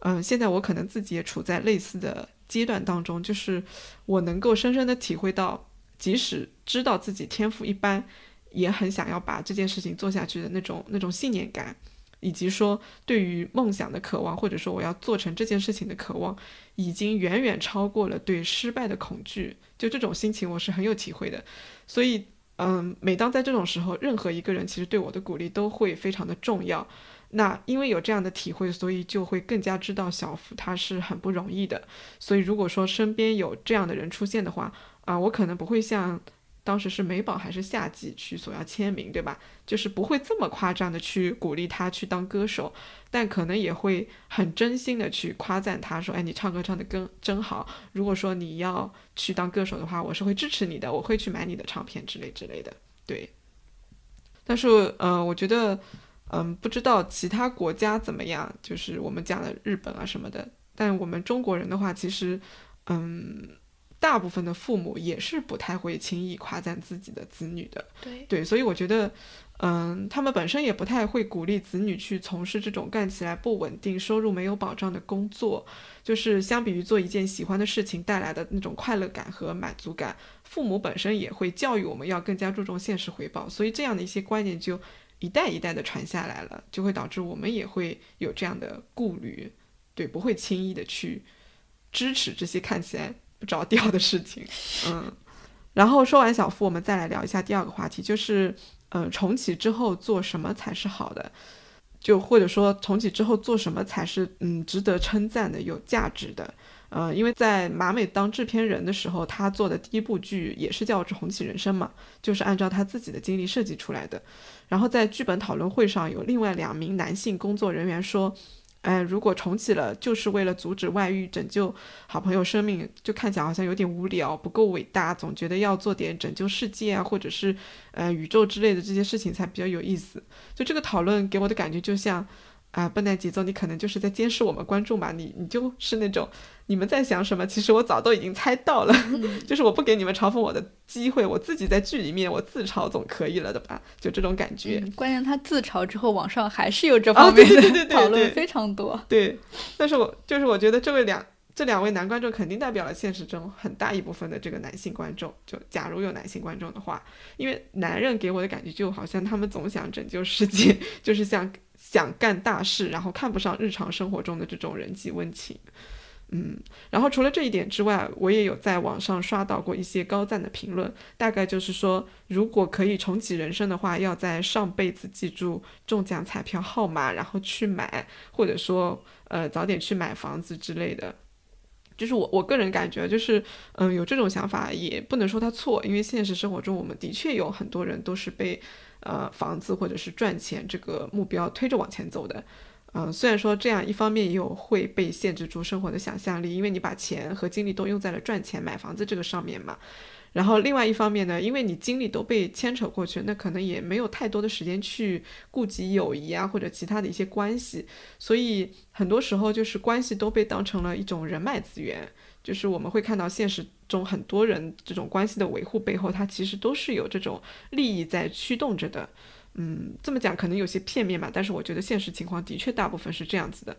嗯、现在我可能自己也处在类似的阶段当中，就是我能够深深的体会到，即使知道自己天赋一般，也很想要把这件事情做下去的那种那种信念感。以及说对于梦想的渴望，或者说我要做成这件事情的渴望，已经远远超过了对失败的恐惧。就这种心情，我是很有体会的。所以，嗯，每当在这种时候，任何一个人其实对我的鼓励都会非常的重要。那因为有这样的体会，所以就会更加知道小福他是很不容易的。所以，如果说身边有这样的人出现的话，啊、我可能不会像当时是美宝还是夏季去索要签名，对吧？就是不会这么夸张的去鼓励他去当歌手，但可能也会很真心的去夸赞他说：“哎，你唱歌唱得更真好。如果说你要去当歌手的话，我是会支持你的，我会去买你的唱片之类之类的。”对。但是，嗯、我觉得，嗯，不知道其他国家怎么样，就是我们讲的日本啊什么的，但我们中国人的话，其实，嗯。大部分的父母也是不太会轻易夸赞自己的子女的，对对，所以我觉得，嗯，他们本身也不太会鼓励子女去从事这种干起来不稳定、收入没有保障的工作。就是相比于做一件喜欢的事情带来的那种快乐感和满足感，父母本身也会教育我们要更加注重现实回报。所以这样的一些观念就一代一代的传下来了，就会导致我们也会有这样的顾虑，对，不会轻易的去支持这些看起来不着调的事情。(laughs) 嗯。然后说完小夫，我们再来聊一下第二个话题，就是，呃，重启之后做什么才是好的？就或者说重启之后做什么才是嗯值得称赞的、有价值的？呃，因为在马美当制片人的时候，他做的第一部剧也是叫《重启人生》嘛，就是按照他自己的经历设计出来的。然后在剧本讨论会上，有另外两名男性工作人员说。哎，如果重启了，就是为了阻止外遇、拯救好朋友生命，就看起来好像有点无聊，不够伟大，总觉得要做点拯救世界啊，或者是呃宇宙之类的这些事情才比较有意思。就这个讨论给我的感觉，就像啊、笨蛋节奏，你可能就是在监视我们观众吧，你你就是那种你们在想什么，其实我早都已经猜到了，(laughs) 就是我不给你们嘲讽我的机会，我自己在剧里面我自嘲总可以了的吧，就这种感觉。嗯，关键他自嘲之后，网上还是有这啊方面的讨论非常多。对，但是我就是我觉得这位两这两位男观众肯定代表了现实中很大一部分的这个男性观众。就假如有男性观众的话，因为男人给我的感觉就好像他们总想拯救世界，(laughs) 就是想想干大事，然后看不上日常生活中的这种人际温情。嗯，然后除了这一点之外，我也有在网上刷到过一些高赞的评论，大概就是说，如果可以重启人生的话，要在上辈子记住中奖彩票号码，然后去买，或者说呃早点去买房子之类的。就是我我个人感觉，就是嗯有这种想法也不能说他错，因为现实生活中我们的确有很多人都是被呃房子或者是赚钱这个目标推着往前走的。嗯，虽然说这样一方面也有会被限制住生活的想象力，因为你把钱和精力都用在了赚钱买房子这个上面嘛。然后另外一方面呢，因为你精力都被牵扯过去，那可能也没有太多的时间去顾及友谊啊或者其他的一些关系，所以很多时候就是关系都被当成了一种人脉资源，就是我们会看到现实中很多人这种关系的维护背后，它其实都是有这种利益在驱动着的。嗯，这么讲可能有些片面吧，但是我觉得现实情况的确大部分是这样子的。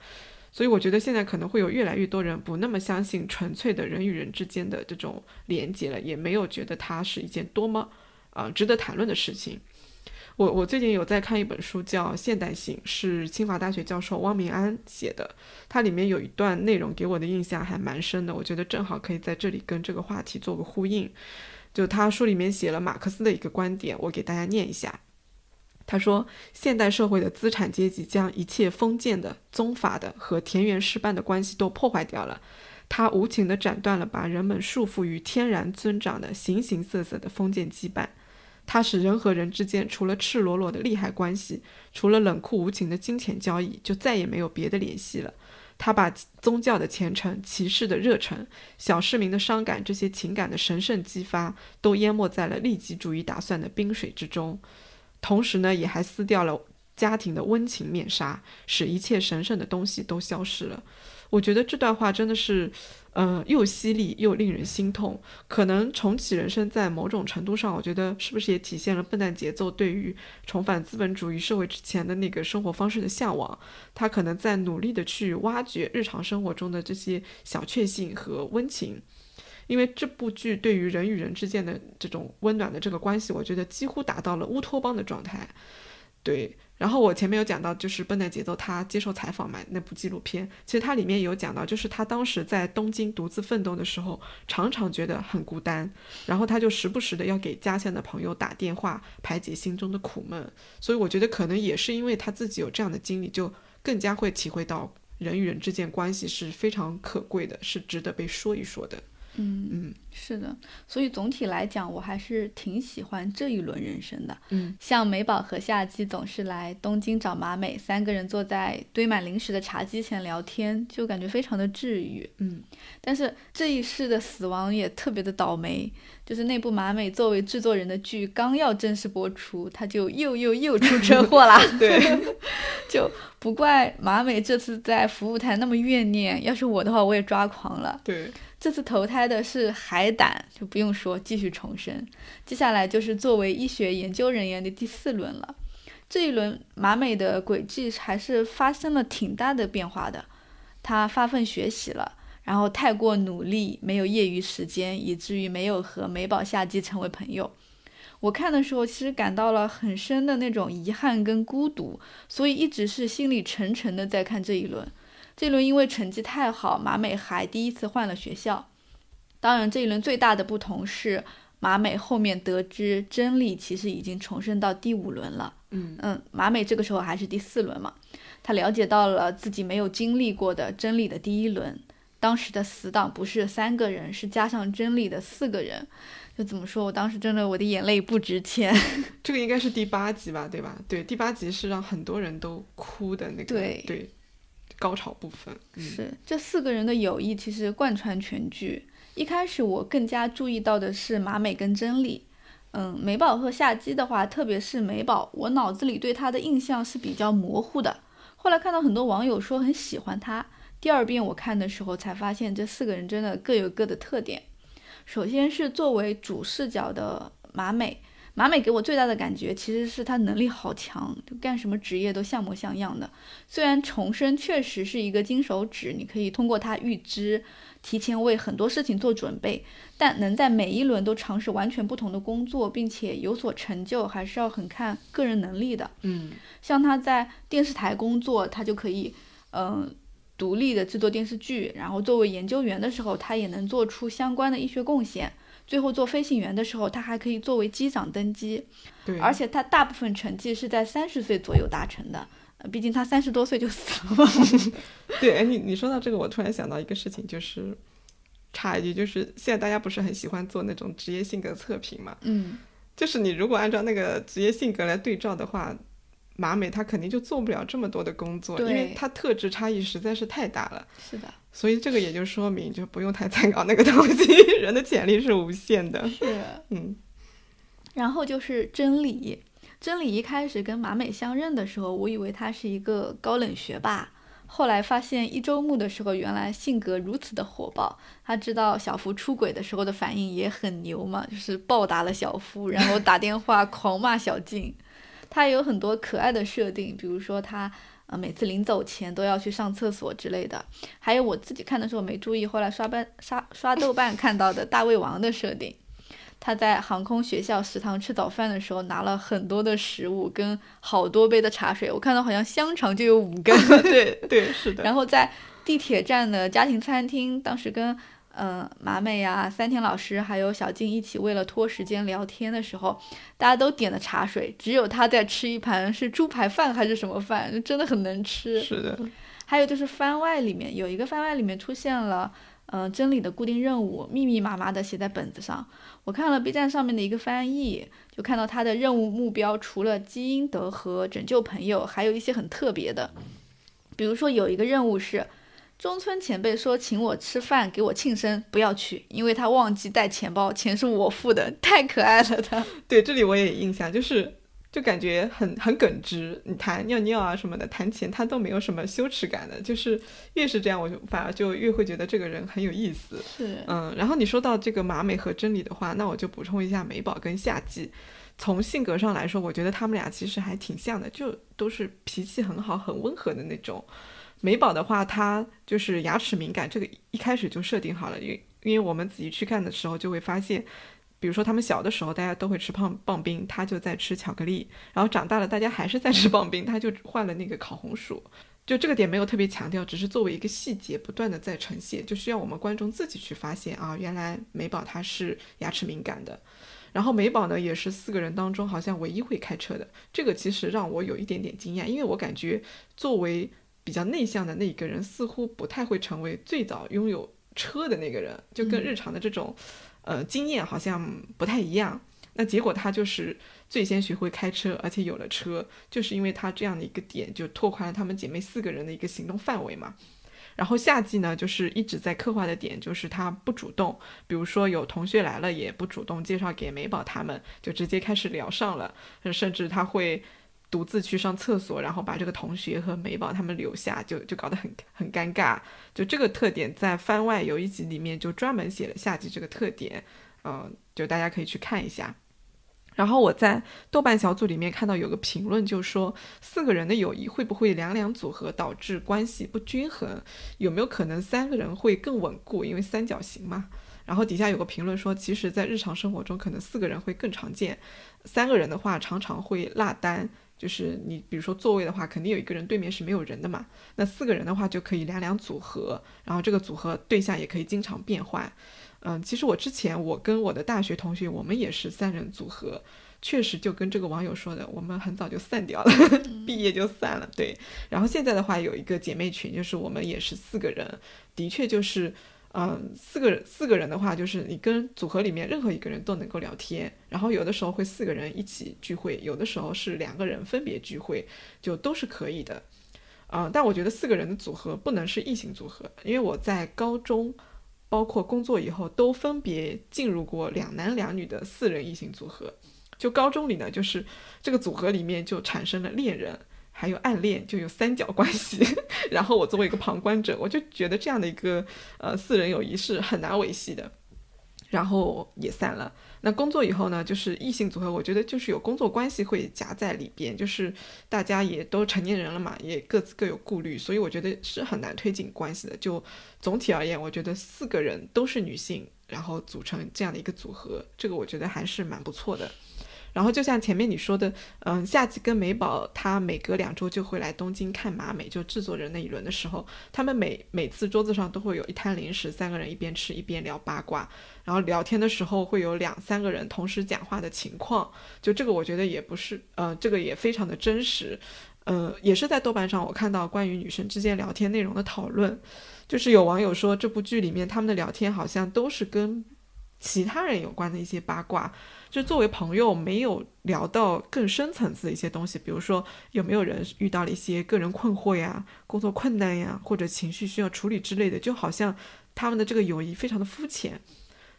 所以我觉得现在可能会有越来越多人不那么相信纯粹的人与人之间的这种连接了，也没有觉得它是一件多么啊值得谈论的事情。我我最近有在看一本书，叫《现代性》，是清华大学教授汪明安写的。它里面有一段内容给我的印象还蛮深的，我觉得正好可以在这里跟这个话题做个呼应。就他书里面写了马克思的一个观点，我给大家念一下。他说，现代社会的资产阶级将一切封建的、宗法的和田园诗般的关系都破坏掉了。他无情地斩断了把人们束缚于天然尊长的形形色色的封建羁绊。他使人和人之间除了赤裸裸的利害关系，除了冷酷无情的金钱交易，就再也没有别的联系了。他把宗教的虔诚、骑士的热忱、小市民的伤感这些情感的神圣激发，都淹没在了利己主义打算的冰水之中。同时呢，也还撕掉了家庭的温情面纱，使一切神圣的东西都消失了。我觉得这段话真的是，呃，又犀利又令人心痛。可能重启人生在某种程度上，我觉得是不是也体现了笨蛋节奏对于重返资本主义社会之前的那个生活方式的向往？他可能在努力的去挖掘日常生活中的这些小确幸和温情。因为这部剧对于人与人之间的这种温暖的这个关系，我觉得几乎达到了乌托邦的状态。对，然后我前面有讲到，就是《笨蛋节奏》他接受采访嘛，那部纪录片，其实它里面有讲到，就是他当时在东京独自奋斗的时候，常常觉得很孤单，然后他就时不时的要给家乡的朋友打电话，排解心中的苦闷。所以我觉得可能也是因为他自己有这样的经历，就更加会体会到人与人之间关系是非常可贵的，是值得被说一说的。嗯嗯，是的，所以总体来讲，我还是挺喜欢这一轮人生的。嗯，像美宝和夏季总是来东京找马美，三个人坐在堆满零食的茶几前聊天，就感觉非常的治愈。嗯，但是这一世的死亡也特别的倒霉，就是那部马美作为制作人的剧刚要正式播出，他就又又又出车祸啦。(laughs) 对，(laughs) 就不怪马美这次在服务台那么怨念，要是我的话，我也抓狂了。对。这次投胎的是海胆，就不用说，继续重生。接下来就是作为医学研究人员的第四轮了。这一轮马美的轨迹还是发生了挺大的变化的。他发奋学习了，然后太过努力，没有业余时间，以至于没有和美宝夏姬成为朋友。我看的时候，其实感到了很深的那种遗憾跟孤独，所以一直是心里沉沉的在看这一轮。这轮因为成绩太好，马美还第一次换了学校。当然，这一轮最大的不同是，马美后面得知真理其实已经重生到第五轮了。嗯嗯，马美这个时候还是第四轮嘛，他了解到了自己没有经历过的真理的第一轮。当时的死党不是三个人，是加上真理的四个人。就怎么说，我当时真的我的眼泪不值钱。(laughs) 这个应该是第八集吧，对吧？对，第八集是让很多人都哭的那个。对对。高潮部分是这四个人的友谊，其实贯穿全剧。一开始我更加注意到的是马美跟真理，嗯，美宝和夏姬的话，特别是美宝，我脑子里对她的印象是比较模糊的。后来看到很多网友说很喜欢她，第二遍我看的时候才发现这四个人真的各有各的特点。首先是作为主视角的马美。马美给我最大的感觉其实是她能力好强，就干什么职业都像模像样的。虽然重生确实是一个金手指，你可以通过它预知，提前为很多事情做准备，但能在每一轮都尝试完全不同的工作，并且有所成就，还是要很看个人能力的。嗯，像他在电视台工作，他就可以，嗯，独立的制作电视剧，然后作为研究员的时候，他也能做出相关的医学贡献。最后做飞行员的时候，他还可以作为机长登机，对，而且他大部分成绩是在三十岁左右达成的，毕竟他三十多岁就死了嘛。(laughs) 对，哎，你你说到这个，我突然想到一个事情，就是插一句，就是现在大家不是很喜欢做那种职业性格测评嘛？嗯，就是你如果按照那个职业性格来对照的话。马美他肯定就做不了这么多的工作，因为他特质差异实在是太大了。是的，所以这个也就说明，就不用太参考那个东西，(laughs) 人的潜力是无限的。是，嗯。然后就是真理，真理一开始跟马美相认的时候，我以为他是一个高冷学霸，后来发现一周目的时候，原来性格如此的火爆。他知道小福出轨的时候的反应也很牛嘛，就是暴打了小福，然后打电话狂骂小静。他有很多可爱的设定，比如说他呃每次临走前都要去上厕所之类的。还有我自己看的时候没注意，后来刷班刷刷豆瓣看到的大胃王的设定。他在航空学校食堂吃早饭的时候，拿了很多的食物跟好多杯的茶水，我看到好像香肠就有五根。(laughs) 对对是的。然后在地铁站的家庭餐厅，当时跟嗯马美呀、三田老师还有小静一起为了拖时间聊天的时候，大家都点了茶水，只有他在吃一盘是猪排饭还是什么饭，真的很能吃。(laughs) 是的。还有就是番外里面有一个番外里面出现了。嗯，真理的固定任务密密麻麻的写在本子上。我看了 B 站上面的一个翻译，就看到他的任务目标除了基因德和拯救朋友，还有一些很特别的。比如说有一个任务是，中村前辈说请我吃饭给我庆生，不要去，因为他忘记带钱包，钱是我付的，太可爱了他。(laughs) 对，这里我也印象，就是。就感觉很很耿直，你谈尿尿啊什么的，谈钱他都没有什么羞耻感的，就是越是这样，我就反而就越会觉得这个人很有意思。是，嗯，然后你说到这个马美和真理的话，那我就补充一下美宝跟夏季，从性格上来说，我觉得他们俩其实还挺像的，就都是脾气很好、很温和的那种。美宝的话，他就是牙齿敏感，这个一开始就设定好了，因为因为我们仔细去看的时候就会发现。比如说，他们小的时候，大家都会吃棒棒冰，他就在吃巧克力。然后长大了，大家还是在吃棒冰，他就换了那个烤红薯。就这个点没有特别强调，只是作为一个细节，不断的在呈现，就需要我们观众自己去发现啊，原来美宝他是牙齿敏感的。然后美宝呢，也是四个人当中好像唯一会开车的。这个其实让我有一点点惊讶，因为我感觉作为比较内向的那一个人，似乎不太会成为最早拥有车的那个人，就跟日常的这种。呃，经验好像不太一样。那结果他就是最先学会开车，而且有了车，就是因为他这样的一个点，就拓宽了他们姐妹四个人的一个行动范围嘛。然后夏季呢，就是一直在刻画的点，就是他不主动，比如说有同学来了，也不主动介绍给美宝他们，就直接开始聊上了，甚至他会。独自去上厕所，然后把这个同学和美宝他们留下，就就搞得很很尴尬。就这个特点，在番外有一集里面就专门写了夏季这个特点，嗯，就大家可以去看一下。然后我在豆瓣小组里面看到有个评论，就说四个人的友谊会不会两两组合导致关系不均衡？有没有可能三个人会更稳固？因为三角形嘛。然后底下有个评论说，其实，在日常生活中，可能四个人会更常见，三个人的话常常会落单。就是你，比如说座位的话，肯定有一个人对面是没有人的嘛。那四个人的话就可以两两组合，然后这个组合对象也可以经常变换。嗯，其实我之前我跟我的大学同学，我们也是三人组合，确实就跟这个网友说的，我们很早就散掉了，(laughs) 毕业就散了。对，然后现在的话有一个姐妹群，就是我们也是四个人，的确就是。嗯，四个人四个人的话，就是你跟组合里面任何一个人都能够聊天，然后有的时候会四个人一起聚会，有的时候是两个人分别聚会，就都是可以的。嗯，但我觉得四个人的组合不能是异性组合，因为我在高中包括工作以后都分别进入过两男两女的四人异性组合，就高中里呢，就是这个组合里面就产生了恋人。还有暗恋，就有三角关系。(laughs) 然后我作为一个旁观者，我就觉得这样的一个呃四人友谊是很难维系的。然后也散了。那工作以后呢，就是异性组合，我觉得就是有工作关系会夹在里边，就是大家也都成年人了嘛，也各自各有顾虑，所以我觉得是很难推进关系的。就总体而言，我觉得四个人都是女性，然后组成这样的一个组合，这个我觉得还是蛮不错的。然后就像前面你说的，嗯，夏季跟美宝他每隔两周就会来东京看马美，就制作人那一轮的时候，他们每每次桌子上都会有一摊零食，三个人一边吃一边聊八卦，然后聊天的时候会有两三个人同时讲话的情况，就这个我觉得也不是，呃，这个也非常的真实，呃，也是在豆瓣上我看到关于女生之间聊天内容的讨论，就是有网友说这部剧里面他们的聊天好像都是跟其他人有关的一些八卦。就作为朋友，没有聊到更深层次的一些东西，比如说有没有人遇到了一些个人困惑呀、工作困难呀，或者情绪需要处理之类的，就好像他们的这个友谊非常的肤浅。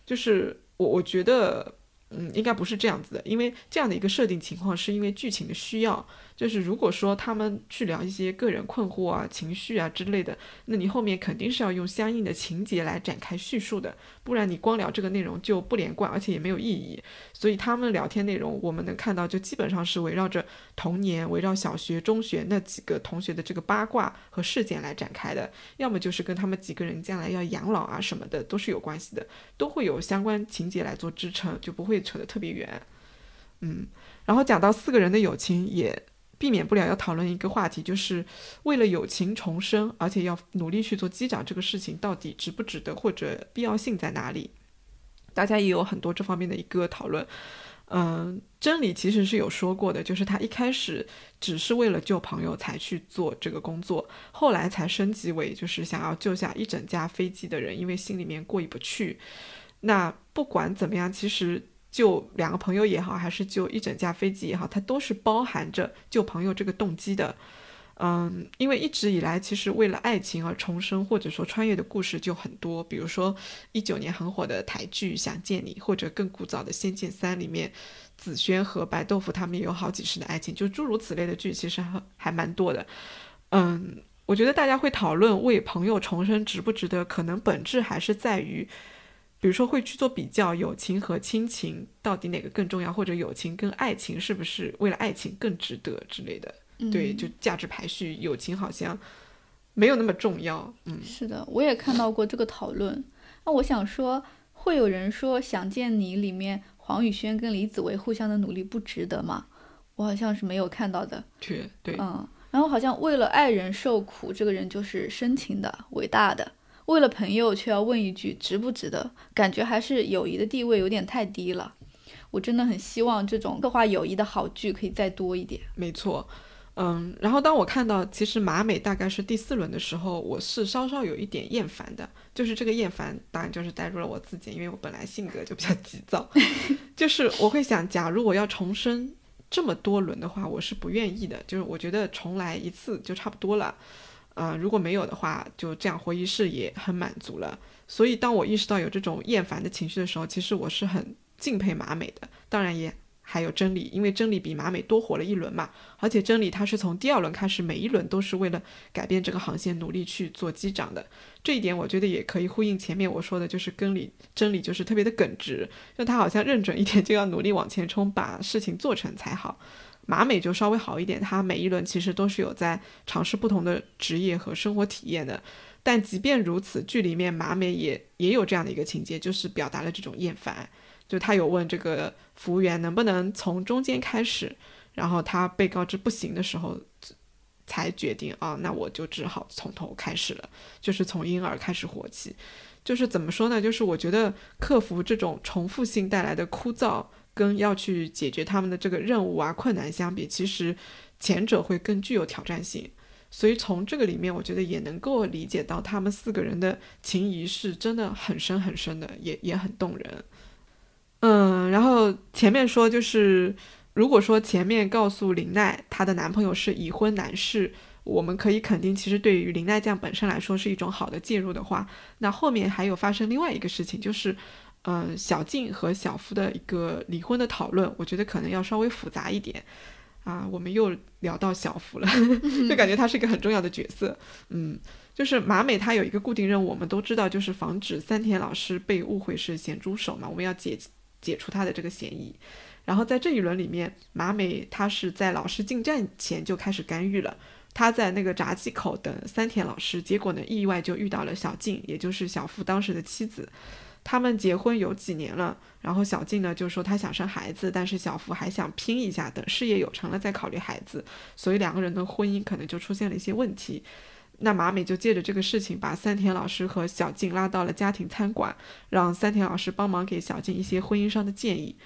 就是我我觉得嗯，应该不是这样子的，因为这样的一个设定情况是因为剧情的需要。就是如果说他们去聊一些个人困惑啊、情绪啊之类的，那你后面肯定是要用相应的情节来展开叙述的，不然你光聊这个内容就不连贯，而且也没有意义。所以他们聊天内容，我们能看到就基本上是围绕着童年、围绕小学、中学那几个同学的这个八卦和事件来展开的，要么就是跟他们几个人将来要养老啊什么的都是有关系的，都会有相关情节来做支撑，就不会扯得特别远。嗯，然后讲到四个人的友情也。避免不了要讨论一个话题，就是为了友情重生，而且要努力去做机长这个事情，到底值不值得，或者必要性在哪里？大家也有很多这方面的一个讨论。嗯，真理其实是有说过的，就是他一开始只是为了救朋友才去做这个工作，后来才升级为就是想要救下一整架飞机的人，因为心里面过意不去。那不管怎么样，其实。救两个朋友也好，还是救一整架飞机也好，它都是包含着救朋友这个动机的。嗯，因为一直以来，其实为了爱情而重生或者说穿越的故事就很多，比如说一九年很火的台剧《想见你》，或者更古早的《仙剑三》里面，紫萱和白豆腐他们也有好几世的爱情，就诸如此类的剧，其实还还蛮多的。嗯，我觉得大家会讨论为朋友重生值不值得，可能本质还是在于。比如说会去做比较，友情和亲情到底哪个更重要，或者友情跟爱情是不是为了爱情更值得之类的？对，就价值排序，友情好像没有那么重要。嗯，是的，我也看到过这个讨论。那我想说，会有人说《想见你》里面黄宇轩跟李子维互相的努力不值得吗？我好像是没有看到的。对对，嗯，然后好像为了爱人受苦，这个人就是深情的、伟大的。为了朋友，却要问一句值不值得？感觉还是友谊的地位有点太低了。我真的很希望这种刻画友谊的好剧可以再多一点。没错，嗯，然后当我看到其实马美大概是第四轮的时候，我是稍稍有一点厌烦的。就是这个厌烦，当然就是带入了我自己，因为我本来性格就比较急躁。(laughs) 就是我会想，假如我要重生这么多轮的话，我是不愿意的。就是我觉得重来一次就差不多了。呃，如果没有的话，就这样活一世也很满足了。所以，当我意识到有这种厌烦的情绪的时候，其实我是很敬佩马美的。当然，也还有真理，因为真理比马美多活了一轮嘛。而且，真理他是从第二轮开始，每一轮都是为了改变这个航线，努力去做机长的。这一点，我觉得也可以呼应前面我说的，就是跟理真理就是特别的耿直，就他好像认准一点，就要努力往前冲，把事情做成才好。马美就稍微好一点，他每一轮其实都是有在尝试不同的职业和生活体验的。但即便如此，剧里面马美也也有这样的一个情节，就是表达了这种厌烦。就他有问这个服务员能不能从中间开始，然后他被告知不行的时候，才决定啊，那我就只好从头开始了，就是从婴儿开始活起。就是怎么说呢？就是我觉得克服这种重复性带来的枯燥。跟要去解决他们的这个任务啊困难相比，其实前者会更具有挑战性。所以从这个里面，我觉得也能够理解到他们四个人的情谊是真的很深很深的，也也很动人。嗯，然后前面说就是，如果说前面告诉林奈她的男朋友是已婚男士，我们可以肯定，其实对于林奈酱本身来说是一种好的介入的话，那后面还有发生另外一个事情就是。嗯，小静和小夫的一个离婚的讨论，我觉得可能要稍微复杂一点啊。我们又聊到小夫了，(laughs) 就感觉他是一个很重要的角色。嗯，就是马美她有一个固定任务，我们都知道，就是防止三田老师被误会是咸猪手嘛，我们要解解除他的这个嫌疑。然后在这一轮里面，马美她是在老师进站前就开始干预了，她在那个闸机口等三田老师，结果呢，意外就遇到了小静，也就是小夫当时的妻子。他们结婚有几年了，然后小静呢就说她想生孩子，但是小福还想拼一下，等事业有成了再考虑孩子，所以两个人的婚姻可能就出现了一些问题。那马美就借着这个事情，把三田老师和小静拉到了家庭餐馆，让三田老师帮忙给小静一些婚姻上的建议。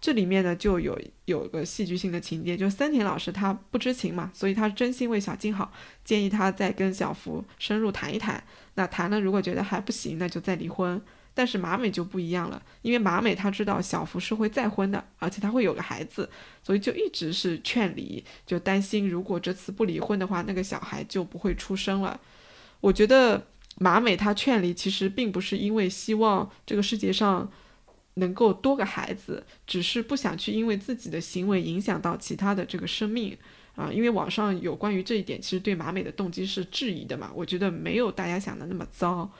这里面呢就有有个戏剧性的情节，就三田老师他不知情嘛，所以他真心为小静好，建议他再跟小福深入谈一谈。那谈了如果觉得还不行，那就再离婚。但是马美就不一样了，因为马美她知道小福是会再婚的，而且他会有个孩子，所以就一直是劝离，就担心如果这次不离婚的话，那个小孩就不会出生了。我觉得马美她劝离其实并不是因为希望这个世界上能够多个孩子，只是不想去因为自己的行为影响到其他的这个生命啊。因为网上有关于这一点，其实对马美的动机是质疑的嘛。我觉得没有大家想的那么糟。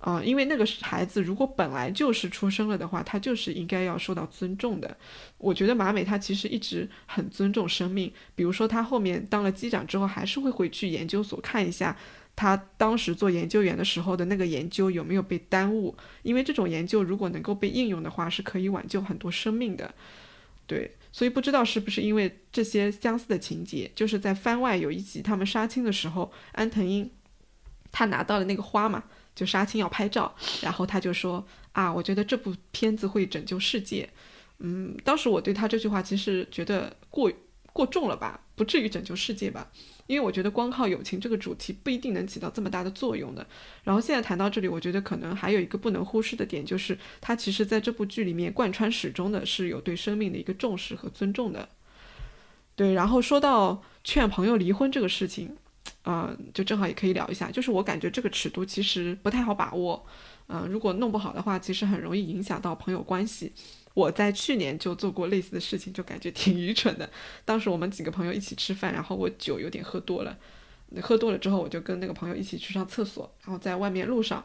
啊，因为那个孩子如果本来就是出生了的话，他就是应该要受到尊重的。我觉得马美他其实一直很尊重生命，比如说他后面当了机长之后，还是会回去研究所看一下他当时做研究员的时候的那个研究有没有被耽误，因为这种研究如果能够被应用的话，是可以挽救很多生命的。对，所以不知道是不是因为这些相似的情节，就是在番外有一集他们杀青的时候，安藤英他拿到了那个花嘛。就杀青要拍照，然后他就说啊，我觉得这部片子会拯救世界。嗯，当时我对他这句话其实觉得过过重了吧，不至于拯救世界吧？因为我觉得光靠友情这个主题不一定能起到这么大的作用的。然后现在谈到这里，我觉得可能还有一个不能忽视的点，就是他其实在这部剧里面贯穿始终的是有对生命的一个重视和尊重的。对，然后说到劝朋友离婚这个事情。嗯，就正好也可以聊一下，就是我感觉这个尺度其实不太好把握，嗯，如果弄不好的话，其实很容易影响到朋友关系。我在去年就做过类似的事情，就感觉挺愚蠢的。当时我们几个朋友一起吃饭，然后我酒有点喝多了，喝多了之后，我就跟那个朋友一起去上厕所，然后在外面路上，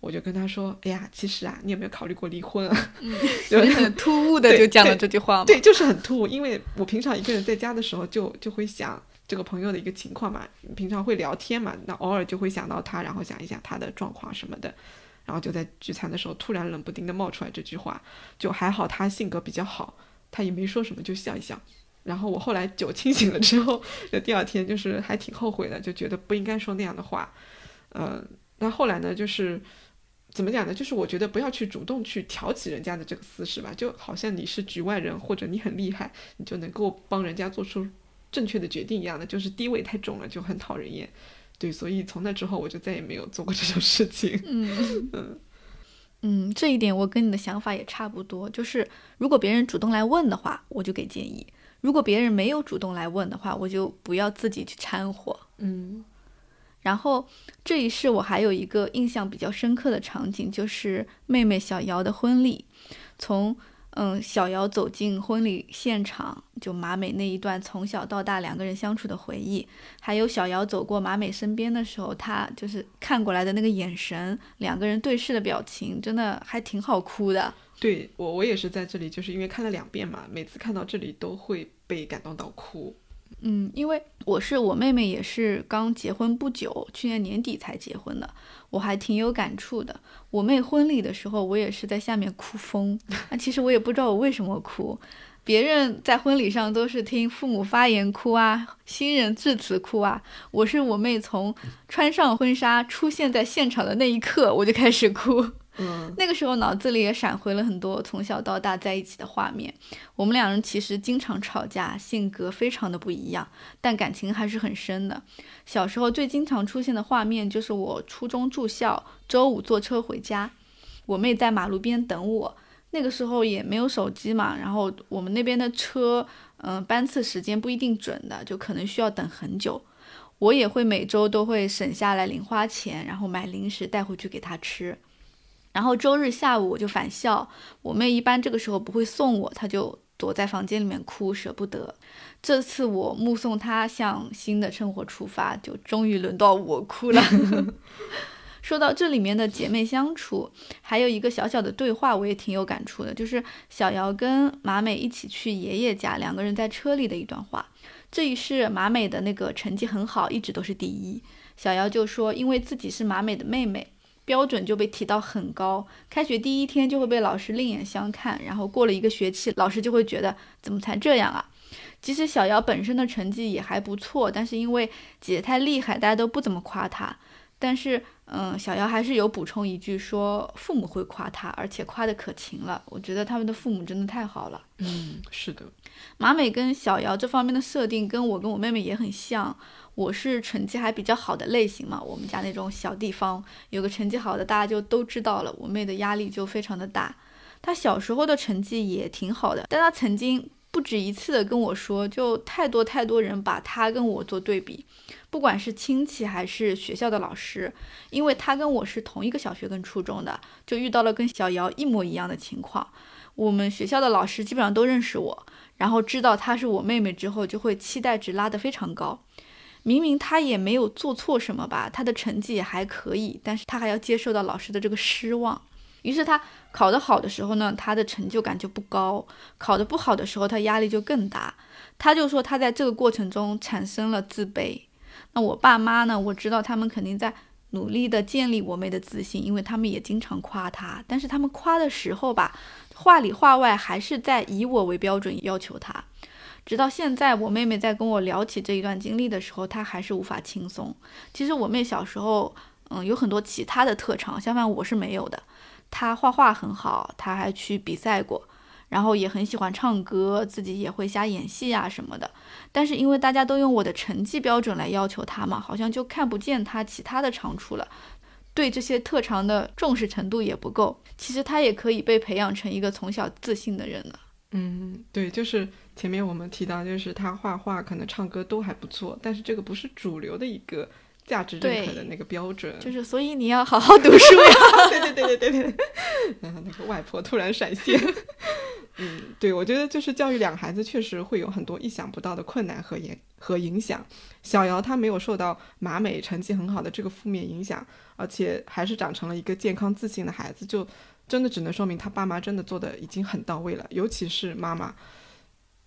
我就跟他说：“哎呀，其实啊，你有没有考虑过离婚啊？”嗯，(laughs) 就很突兀的就讲了这句话对，就是很突兀，因为我平常一个人在家的时候，就就会想。这个朋友的一个情况嘛，平常会聊天嘛，那偶尔就会想到他，然后想一想他的状况什么的，然后就在聚餐的时候突然冷不丁的冒出来这句话，就还好他性格比较好，他也没说什么就笑一笑。然后我后来酒清醒了之后，就第二天就是还挺后悔的，就觉得不应该说那样的话。嗯，那后来呢，就是怎么讲呢？就是我觉得不要去主动去挑起人家的这个私事吧，就好像你是局外人或者你很厉害，你就能够帮人家做出。正确的决定一样的，就是地位太重了，就很讨人厌。对，所以从那之后，我就再也没有做过这种事情。嗯 (laughs) 嗯嗯，这一点我跟你的想法也差不多。就是如果别人主动来问的话，我就给建议；如果别人没有主动来问的话，我就不要自己去掺和。嗯。然后这一世我还有一个印象比较深刻的场景，就是妹妹小瑶的婚礼，从。嗯，小瑶走进婚礼现场，就马美那一段从小到大两个人相处的回忆，还有小瑶走过马美身边的时候，她就是看过来的那个眼神，两个人对视的表情，真的还挺好哭的。对我，我也是在这里，就是因为看了两遍嘛，每次看到这里都会被感动到哭。嗯，因为我是我妹妹，也是刚结婚不久，去年年底才结婚的，我还挺有感触的。我妹婚礼的时候，我也是在下面哭疯。(laughs) 那其实我也不知道我为什么哭，别人在婚礼上都是听父母发言哭啊，新人致辞哭啊，我是我妹从穿上婚纱出现在现场的那一刻，我就开始哭。嗯，那个时候脑子里也闪回了很多从小到大在一起的画面。我们两人其实经常吵架，性格非常的不一样，但感情还是很深的。小时候最经常出现的画面就是我初中住校，周五坐车回家，我妹在马路边等我。那个时候也没有手机嘛，然后我们那边的车，嗯，班次时间不一定准的，就可能需要等很久。我也会每周都会省下来零花钱，然后买零食带回去给她吃。然后周日下午我就返校，我妹一般这个时候不会送我，她就躲在房间里面哭，舍不得。这次我目送她向新的生活出发，就终于轮到我哭了。(laughs) (laughs) 说到这里面的姐妹相处，还有一个小小的对话，我也挺有感触的，就是小瑶跟马美一起去爷爷家，两个人在车里的一段话。这一世马美的那个成绩很好，一直都是第一。小瑶就说，因为自己是马美的妹妹。标准就被提到很高，开学第一天就会被老师另眼相看，然后过了一个学期，老师就会觉得怎么才这样啊？其实小姚本身的成绩也还不错，但是因为姐姐太厉害，大家都不怎么夸她。但是，嗯，小姚还是有补充一句说父母会夸她，而且夸的可勤了。我觉得他们的父母真的太好了。嗯，是的，马美跟小姚这方面的设定跟我跟我妹妹也很像。我是成绩还比较好的类型嘛，我们家那种小地方有个成绩好的，大家就都知道了。我妹的压力就非常的大，她小时候的成绩也挺好的，但她曾经不止一次的跟我说，就太多太多人把她跟我做对比，不管是亲戚还是学校的老师，因为她跟我是同一个小学跟初中的，就遇到了跟小姚一模一样的情况。我们学校的老师基本上都认识我，然后知道她是我妹妹之后，就会期待值拉得非常高。明明他也没有做错什么吧，他的成绩也还可以，但是他还要接受到老师的这个失望。于是他考得好的时候呢，他的成就感就不高；考得不好的时候，他压力就更大。他就说他在这个过程中产生了自卑。那我爸妈呢？我知道他们肯定在努力的建立我妹的自信，因为他们也经常夸她。但是他们夸的时候吧，话里话外还是在以我为标准要求她。直到现在，我妹妹在跟我聊起这一段经历的时候，她还是无法轻松。其实我妹小时候，嗯，有很多其他的特长，相反我是没有的。她画画很好，她还去比赛过，然后也很喜欢唱歌，自己也会瞎演戏啊什么的。但是因为大家都用我的成绩标准来要求她嘛，好像就看不见她其他的长处了，对这些特长的重视程度也不够。其实他也可以被培养成一个从小自信的人了。嗯，对，就是前面我们提到，就是他画画可能唱歌都还不错，但是这个不是主流的一个。价值认可的那个标准，就是所以你要好好读书呀！(laughs) 对对对对对对，然后那个外婆突然闪现，(laughs) 嗯，对，我觉得就是教育两孩子确实会有很多意想不到的困难和影和影响。小姚他没有受到马美成绩很好的这个负面影响，而且还是长成了一个健康自信的孩子，就真的只能说明他爸妈真的做的已经很到位了，尤其是妈妈，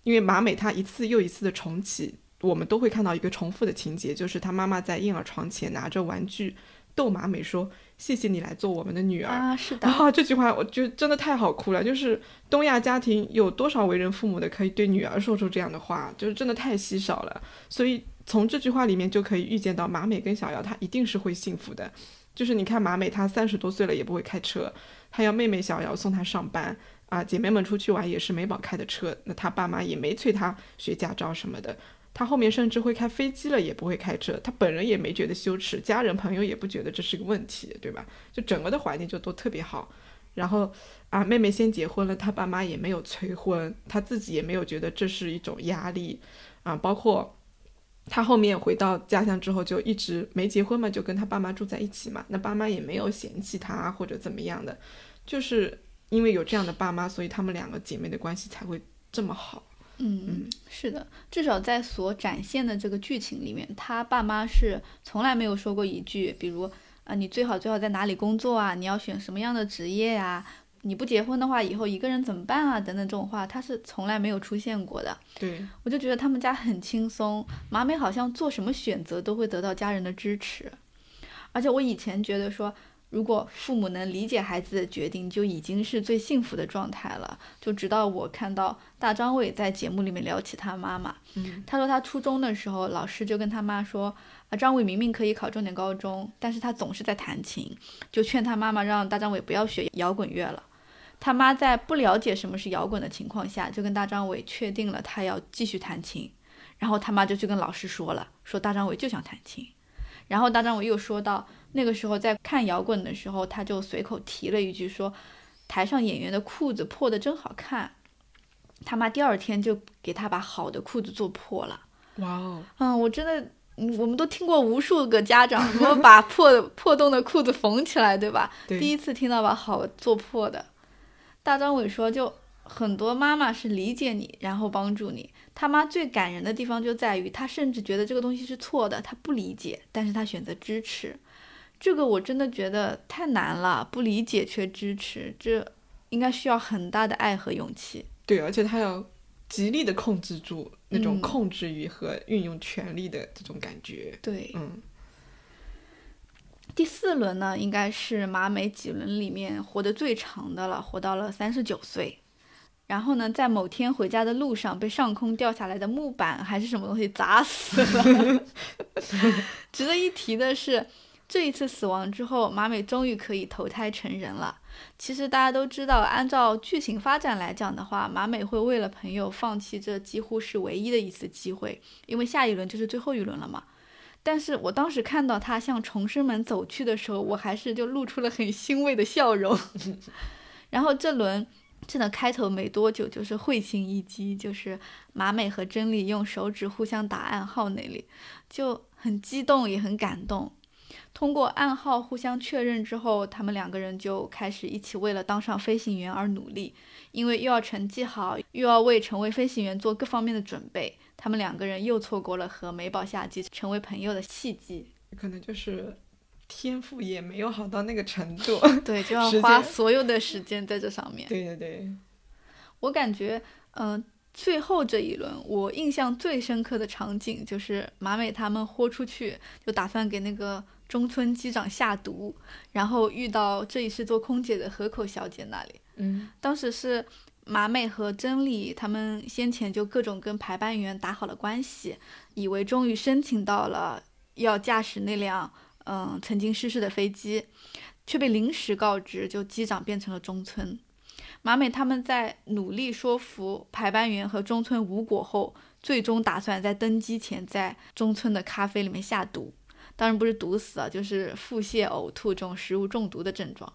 因为马美她一次又一次的重启。我们都会看到一个重复的情节，就是她妈妈在婴儿床前拿着玩具逗马美说：“谢谢你来做我们的女儿。”啊，是的。啊，这句话我觉得真的太好哭了。就是东亚家庭有多少为人父母的可以对女儿说出这样的话，就是真的太稀少了。所以从这句话里面就可以预见到马美跟小姚她一定是会幸福的。就是你看马美她三十多岁了也不会开车，她要妹妹小姚送她上班啊，姐妹们出去玩也是美宝开的车，那她爸妈也没催她学驾照什么的。她后面甚至会开飞机了，也不会开车。她本人也没觉得羞耻，家人朋友也不觉得这是个问题，对吧？就整个的环境就都特别好。然后啊，妹妹先结婚了，她爸妈也没有催婚，她自己也没有觉得这是一种压力啊。包括他后面回到家乡之后，就一直没结婚嘛，就跟他爸妈住在一起嘛。那爸妈也没有嫌弃他或者怎么样的，就是因为有这样的爸妈，所以他们两个姐妹的关系才会这么好。嗯，嗯是的，至少在所展现的这个剧情里面，他爸妈是从来没有说过一句，比如啊，你最好最好在哪里工作啊，你要选什么样的职业呀，你不结婚的话，以后一个人怎么办啊，等等这种话，他是从来没有出现过的。对，我就觉得他们家很轻松，马美好像做什么选择都会得到家人的支持，而且我以前觉得说。如果父母能理解孩子的决定，就已经是最幸福的状态了。就直到我看到大张伟在节目里面聊起他妈妈，嗯，他说他初中的时候，老师就跟他妈说，啊，张伟明明可以考重点高中，但是他总是在弹琴，就劝他妈妈让大张伟不要学摇滚乐了。他妈在不了解什么是摇滚的情况下，就跟大张伟确定了他要继续弹琴，然后他妈就去跟老师说了，说大张伟就想弹琴，然后大张伟又说到。那个时候在看摇滚的时候，他就随口提了一句说：“台上演员的裤子破的真好看。”他妈第二天就给他把好的裤子做破了。哇哦！嗯，我真的，我们都听过无数个家长说把破 (laughs) 破洞的裤子缝起来，对吧？对。第一次听到把好做破的。大张伟说，就很多妈妈是理解你，然后帮助你。他妈最感人的地方就在于，他甚至觉得这个东西是错的，他不理解，但是他选择支持。这个我真的觉得太难了，不理解却支持，这应该需要很大的爱和勇气。对，而且他要极力的控制住那种控制欲和运用权力的这种感觉。对，嗯。第四轮呢，应该是马美几轮里面活得最长的了，活到了三十九岁。然后呢，在某天回家的路上，被上空掉下来的木板还是什么东西砸死了。(laughs) 值得一提的是。这一次死亡之后，马美终于可以投胎成人了。其实大家都知道，按照剧情发展来讲的话，马美会为了朋友放弃这几乎是唯一的一次机会，因为下一轮就是最后一轮了嘛。但是我当时看到他向重生们走去的时候，我还是就露出了很欣慰的笑容。(laughs) 然后这轮真的开头没多久就是会心一击，就是马美和真理用手指互相打暗号那里，就很激动也很感动。通过暗号互相确认之后，他们两个人就开始一起为了当上飞行员而努力，因为又要成绩好，又要为成为飞行员做各方面的准备。他们两个人又错过了和美宝夏季成为朋友的契机，可能就是天赋也没有好到那个程度。(laughs) 对，(laughs) 就要花所有的时间在这上面。对对对，我感觉，嗯。最后这一轮，我印象最深刻的场景就是马美他们豁出去，就打算给那个中村机长下毒，然后遇到这里是做空姐的河口小姐那里。嗯，当时是马美和真理他们先前就各种跟排班员打好了关系，以为终于申请到了要驾驶那辆嗯曾经失事的飞机，却被临时告知就机长变成了中村。马美他们在努力说服排班员和中村无果后，最终打算在登机前在中村的咖啡里面下毒。当然不是毒死啊，就是腹泻、呕吐这种食物中毒的症状。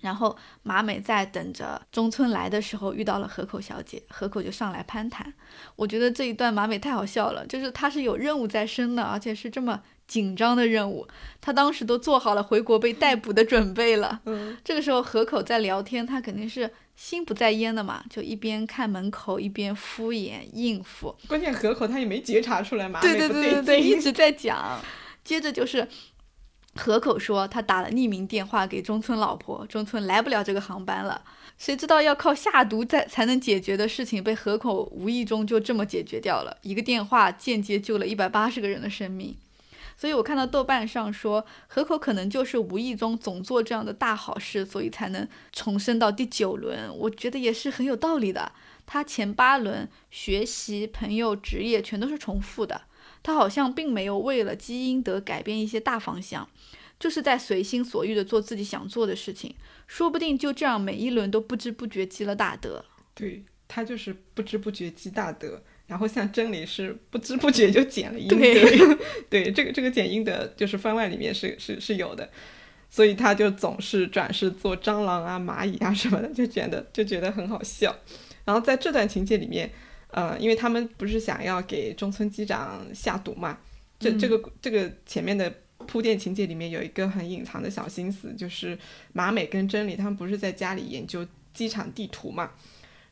然后马美在等着中村来的时候遇到了河口小姐，河口就上来攀谈。我觉得这一段马美太好笑了，就是她是有任务在身的，而且是这么。紧张的任务，她当时都做好了回国被逮捕的准备了。嗯，这个时候河口在聊天，她肯定是心不在焉的嘛，就一边看门口一边敷衍应付。关键河口他也没觉察出来嘛，对对对对对，一直在讲。接着就是河口说他打了匿名电话给中村老婆，中村来不了这个航班了。谁知道要靠下毒才才能解决的事情，被河口无意中就这么解决掉了。一个电话间接救了一百八十个人的生命。所以我看到豆瓣上说，河口可能就是无意中总做这样的大好事，所以才能重生到第九轮。我觉得也是很有道理的。他前八轮学习、朋友、职业全都是重复的，他好像并没有为了基因得改变一些大方向，就是在随心所欲的做自己想做的事情。说不定就这样每一轮都不知不觉积了大德。对他就是不知不觉积大德。然后像真理是不知不觉就减了阴德，(laughs) 对这个这个减阴德就是番外里面是是是有的，所以他就总是转世做蟑螂啊蚂蚁啊什么的，就觉得就觉得很好笑。然后在这段情节里面，呃，因为他们不是想要给中村机长下毒嘛，这这个这个前面的铺垫情节里面有一个很隐藏的小心思，就是马美跟真理他们不是在家里研究机场地图嘛。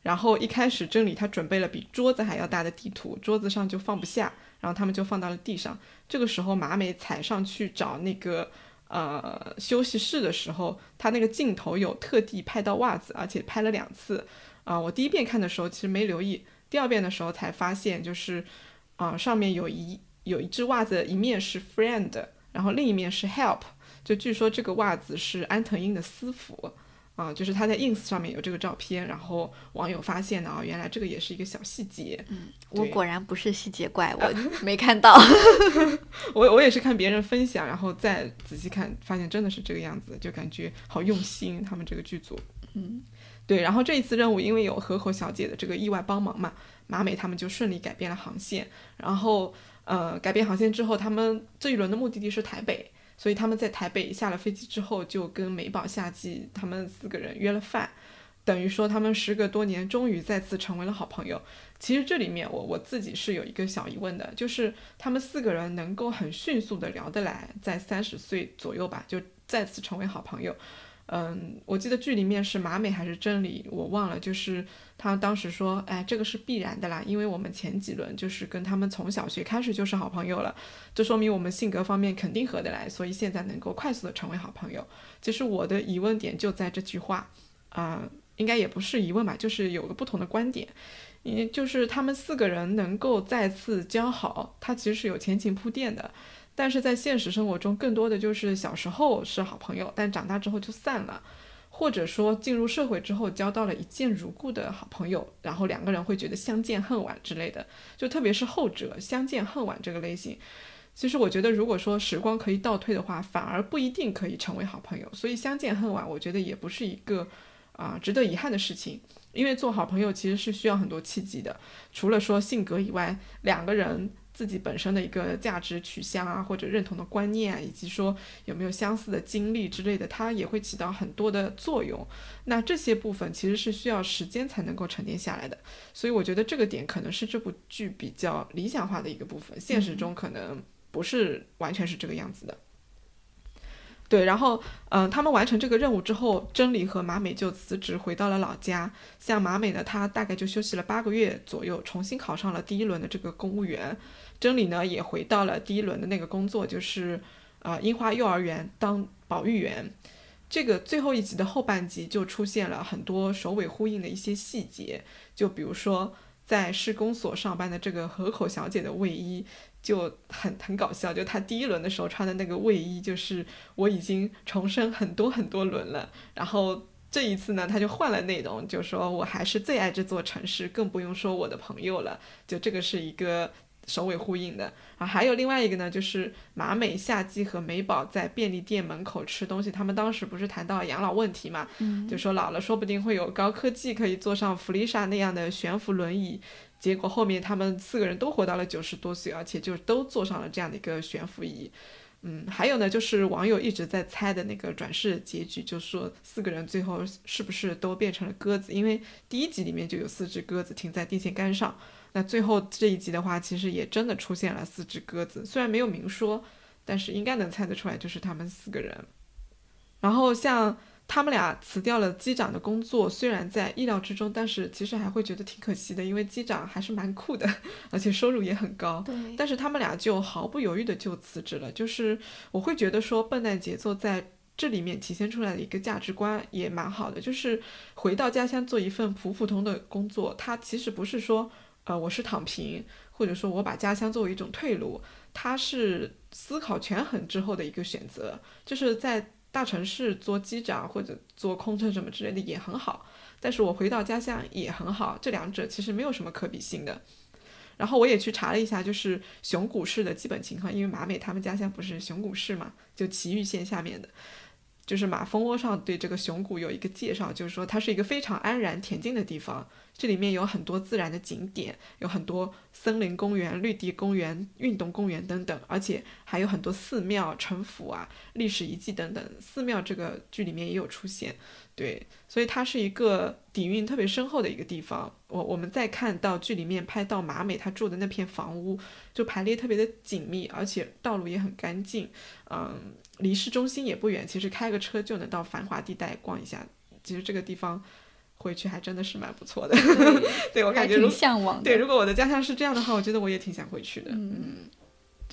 然后一开始，真理他准备了比桌子还要大的地图，桌子上就放不下，然后他们就放到了地上。这个时候，马美踩上去找那个呃休息室的时候，他那个镜头有特地拍到袜子，而且拍了两次。啊，我第一遍看的时候其实没留意，第二遍的时候才发现，就是啊上面有一有一只袜子，一面是 friend，然后另一面是 help，就据说这个袜子是安藤英的私服。啊，就是他在 ins 上面有这个照片，然后网友发现的啊，原来这个也是一个小细节。嗯，我果然不是细节怪，我 (laughs) 没看到。(laughs) 我我也是看别人分享，然后再仔细看，发现真的是这个样子，就感觉好用心，他们这个剧组。嗯，对。然后这一次任务，因为有河口小姐的这个意外帮忙嘛，马美他们就顺利改变了航线。然后呃，改变航线之后，他们这一轮的目的地是台北。所以他们在台北下了飞机之后，就跟美宝、夏季他们四个人约了饭，等于说他们时隔多年终于再次成为了好朋友。其实这里面我我自己是有一个小疑问的，就是他们四个人能够很迅速的聊得来，在三十岁左右吧，就再次成为好朋友。嗯，我记得剧里面是马美还是真理，我忘了。就是他当时说，哎，这个是必然的啦，因为我们前几轮就是跟他们从小学开始就是好朋友了，这说明我们性格方面肯定合得来，所以现在能够快速的成为好朋友。其实我的疑问点就在这句话，啊，应该也不是疑问吧，就是有个不同的观点，也就是他们四个人能够再次交好，他其实是有前情铺垫的。但是在现实生活中，更多的就是小时候是好朋友，但长大之后就散了，或者说进入社会之后交到了一见如故的好朋友，然后两个人会觉得相见恨晚之类的。就特别是后者相见恨晚这个类型，其实我觉得如果说时光可以倒退的话，反而不一定可以成为好朋友。所以相见恨晚，我觉得也不是一个啊值得遗憾的事情，因为做好朋友其实是需要很多契机的，除了说性格以外，两个人。自己本身的一个价值取向啊，或者认同的观念啊，以及说有没有相似的经历之类的，它也会起到很多的作用。那这些部分其实是需要时间才能够沉淀下来的，所以我觉得这个点可能是这部剧比较理想化的一个部分，现实中可能不是完全是这个样子的。对，然后，嗯，他们完成这个任务之后，真理和马美就辞职回到了老家。像马美呢，她大概就休息了八个月左右，重新考上了第一轮的这个公务员。真理呢，也回到了第一轮的那个工作，就是啊，樱花幼儿园当保育员。这个最后一集的后半集就出现了很多首尾呼应的一些细节，就比如说在施工所上班的这个河口小姐的卫衣。就很很搞笑，就她第一轮的时候穿的那个卫衣，就是我已经重生很多很多轮了。然后这一次呢，他就换了内容，就说我还是最爱这座城市，更不用说我的朋友了。就这个是一个首尾呼应的啊。还有另外一个呢，就是马美、夏季和美宝在便利店门口吃东西，他们当时不是谈到养老问题嘛，就说老了说不定会有高科技可以坐上弗丽莎那样的悬浮轮椅。结果后面他们四个人都活到了九十多岁，而且就都坐上了这样的一个悬浮椅。嗯，还有呢，就是网友一直在猜的那个转世结局，就说四个人最后是不是都变成了鸽子？因为第一集里面就有四只鸽子停在电线杆上，那最后这一集的话，其实也真的出现了四只鸽子，虽然没有明说，但是应该能猜得出来，就是他们四个人。然后像。他们俩辞掉了机长的工作，虽然在意料之中，但是其实还会觉得挺可惜的，因为机长还是蛮酷的，(laughs) 而且收入也很高。对。但是他们俩就毫不犹豫的就辞职了，就是我会觉得说，笨蛋节奏在这里面体现出来的一个价值观也蛮好的，就是回到家乡做一份普普通的工作，他其实不是说，呃，我是躺平，或者说我把家乡作为一种退路，它是思考权衡之后的一个选择，就是在。大城市做机长或者做空乘什么之类的也很好，但是我回到家乡也很好，这两者其实没有什么可比性的。然后我也去查了一下，就是熊谷市的基本情况，因为马美他们家乡不是熊谷市嘛，就岐玉县下面的。就是马蜂窝上对这个熊谷有一个介绍，就是说它是一个非常安然恬静的地方，这里面有很多自然的景点，有很多森林公园、绿地公园、运动公园等等，而且还有很多寺庙、城府啊、历史遗迹等等。寺庙这个剧里面也有出现。对，所以它是一个底蕴特别深厚的一个地方。我我们再看到剧里面拍到马美她住的那片房屋，就排列特别的紧密，而且道路也很干净，嗯，离市中心也不远，其实开个车就能到繁华地带逛一下。其实这个地方回去还真的是蛮不错的。(laughs) 对我感觉挺向往。对，如果我的家乡是这样的话，我觉得我也挺想回去的。嗯，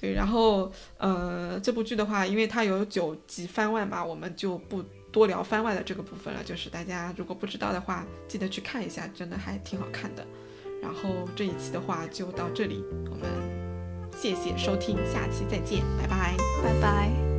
对，然后呃，这部剧的话，因为它有九集番外嘛，我们就不。多聊番外的这个部分了，就是大家如果不知道的话，记得去看一下，真的还挺好看的。然后这一期的话就到这里，我们谢谢收听，下期再见，拜拜，拜拜。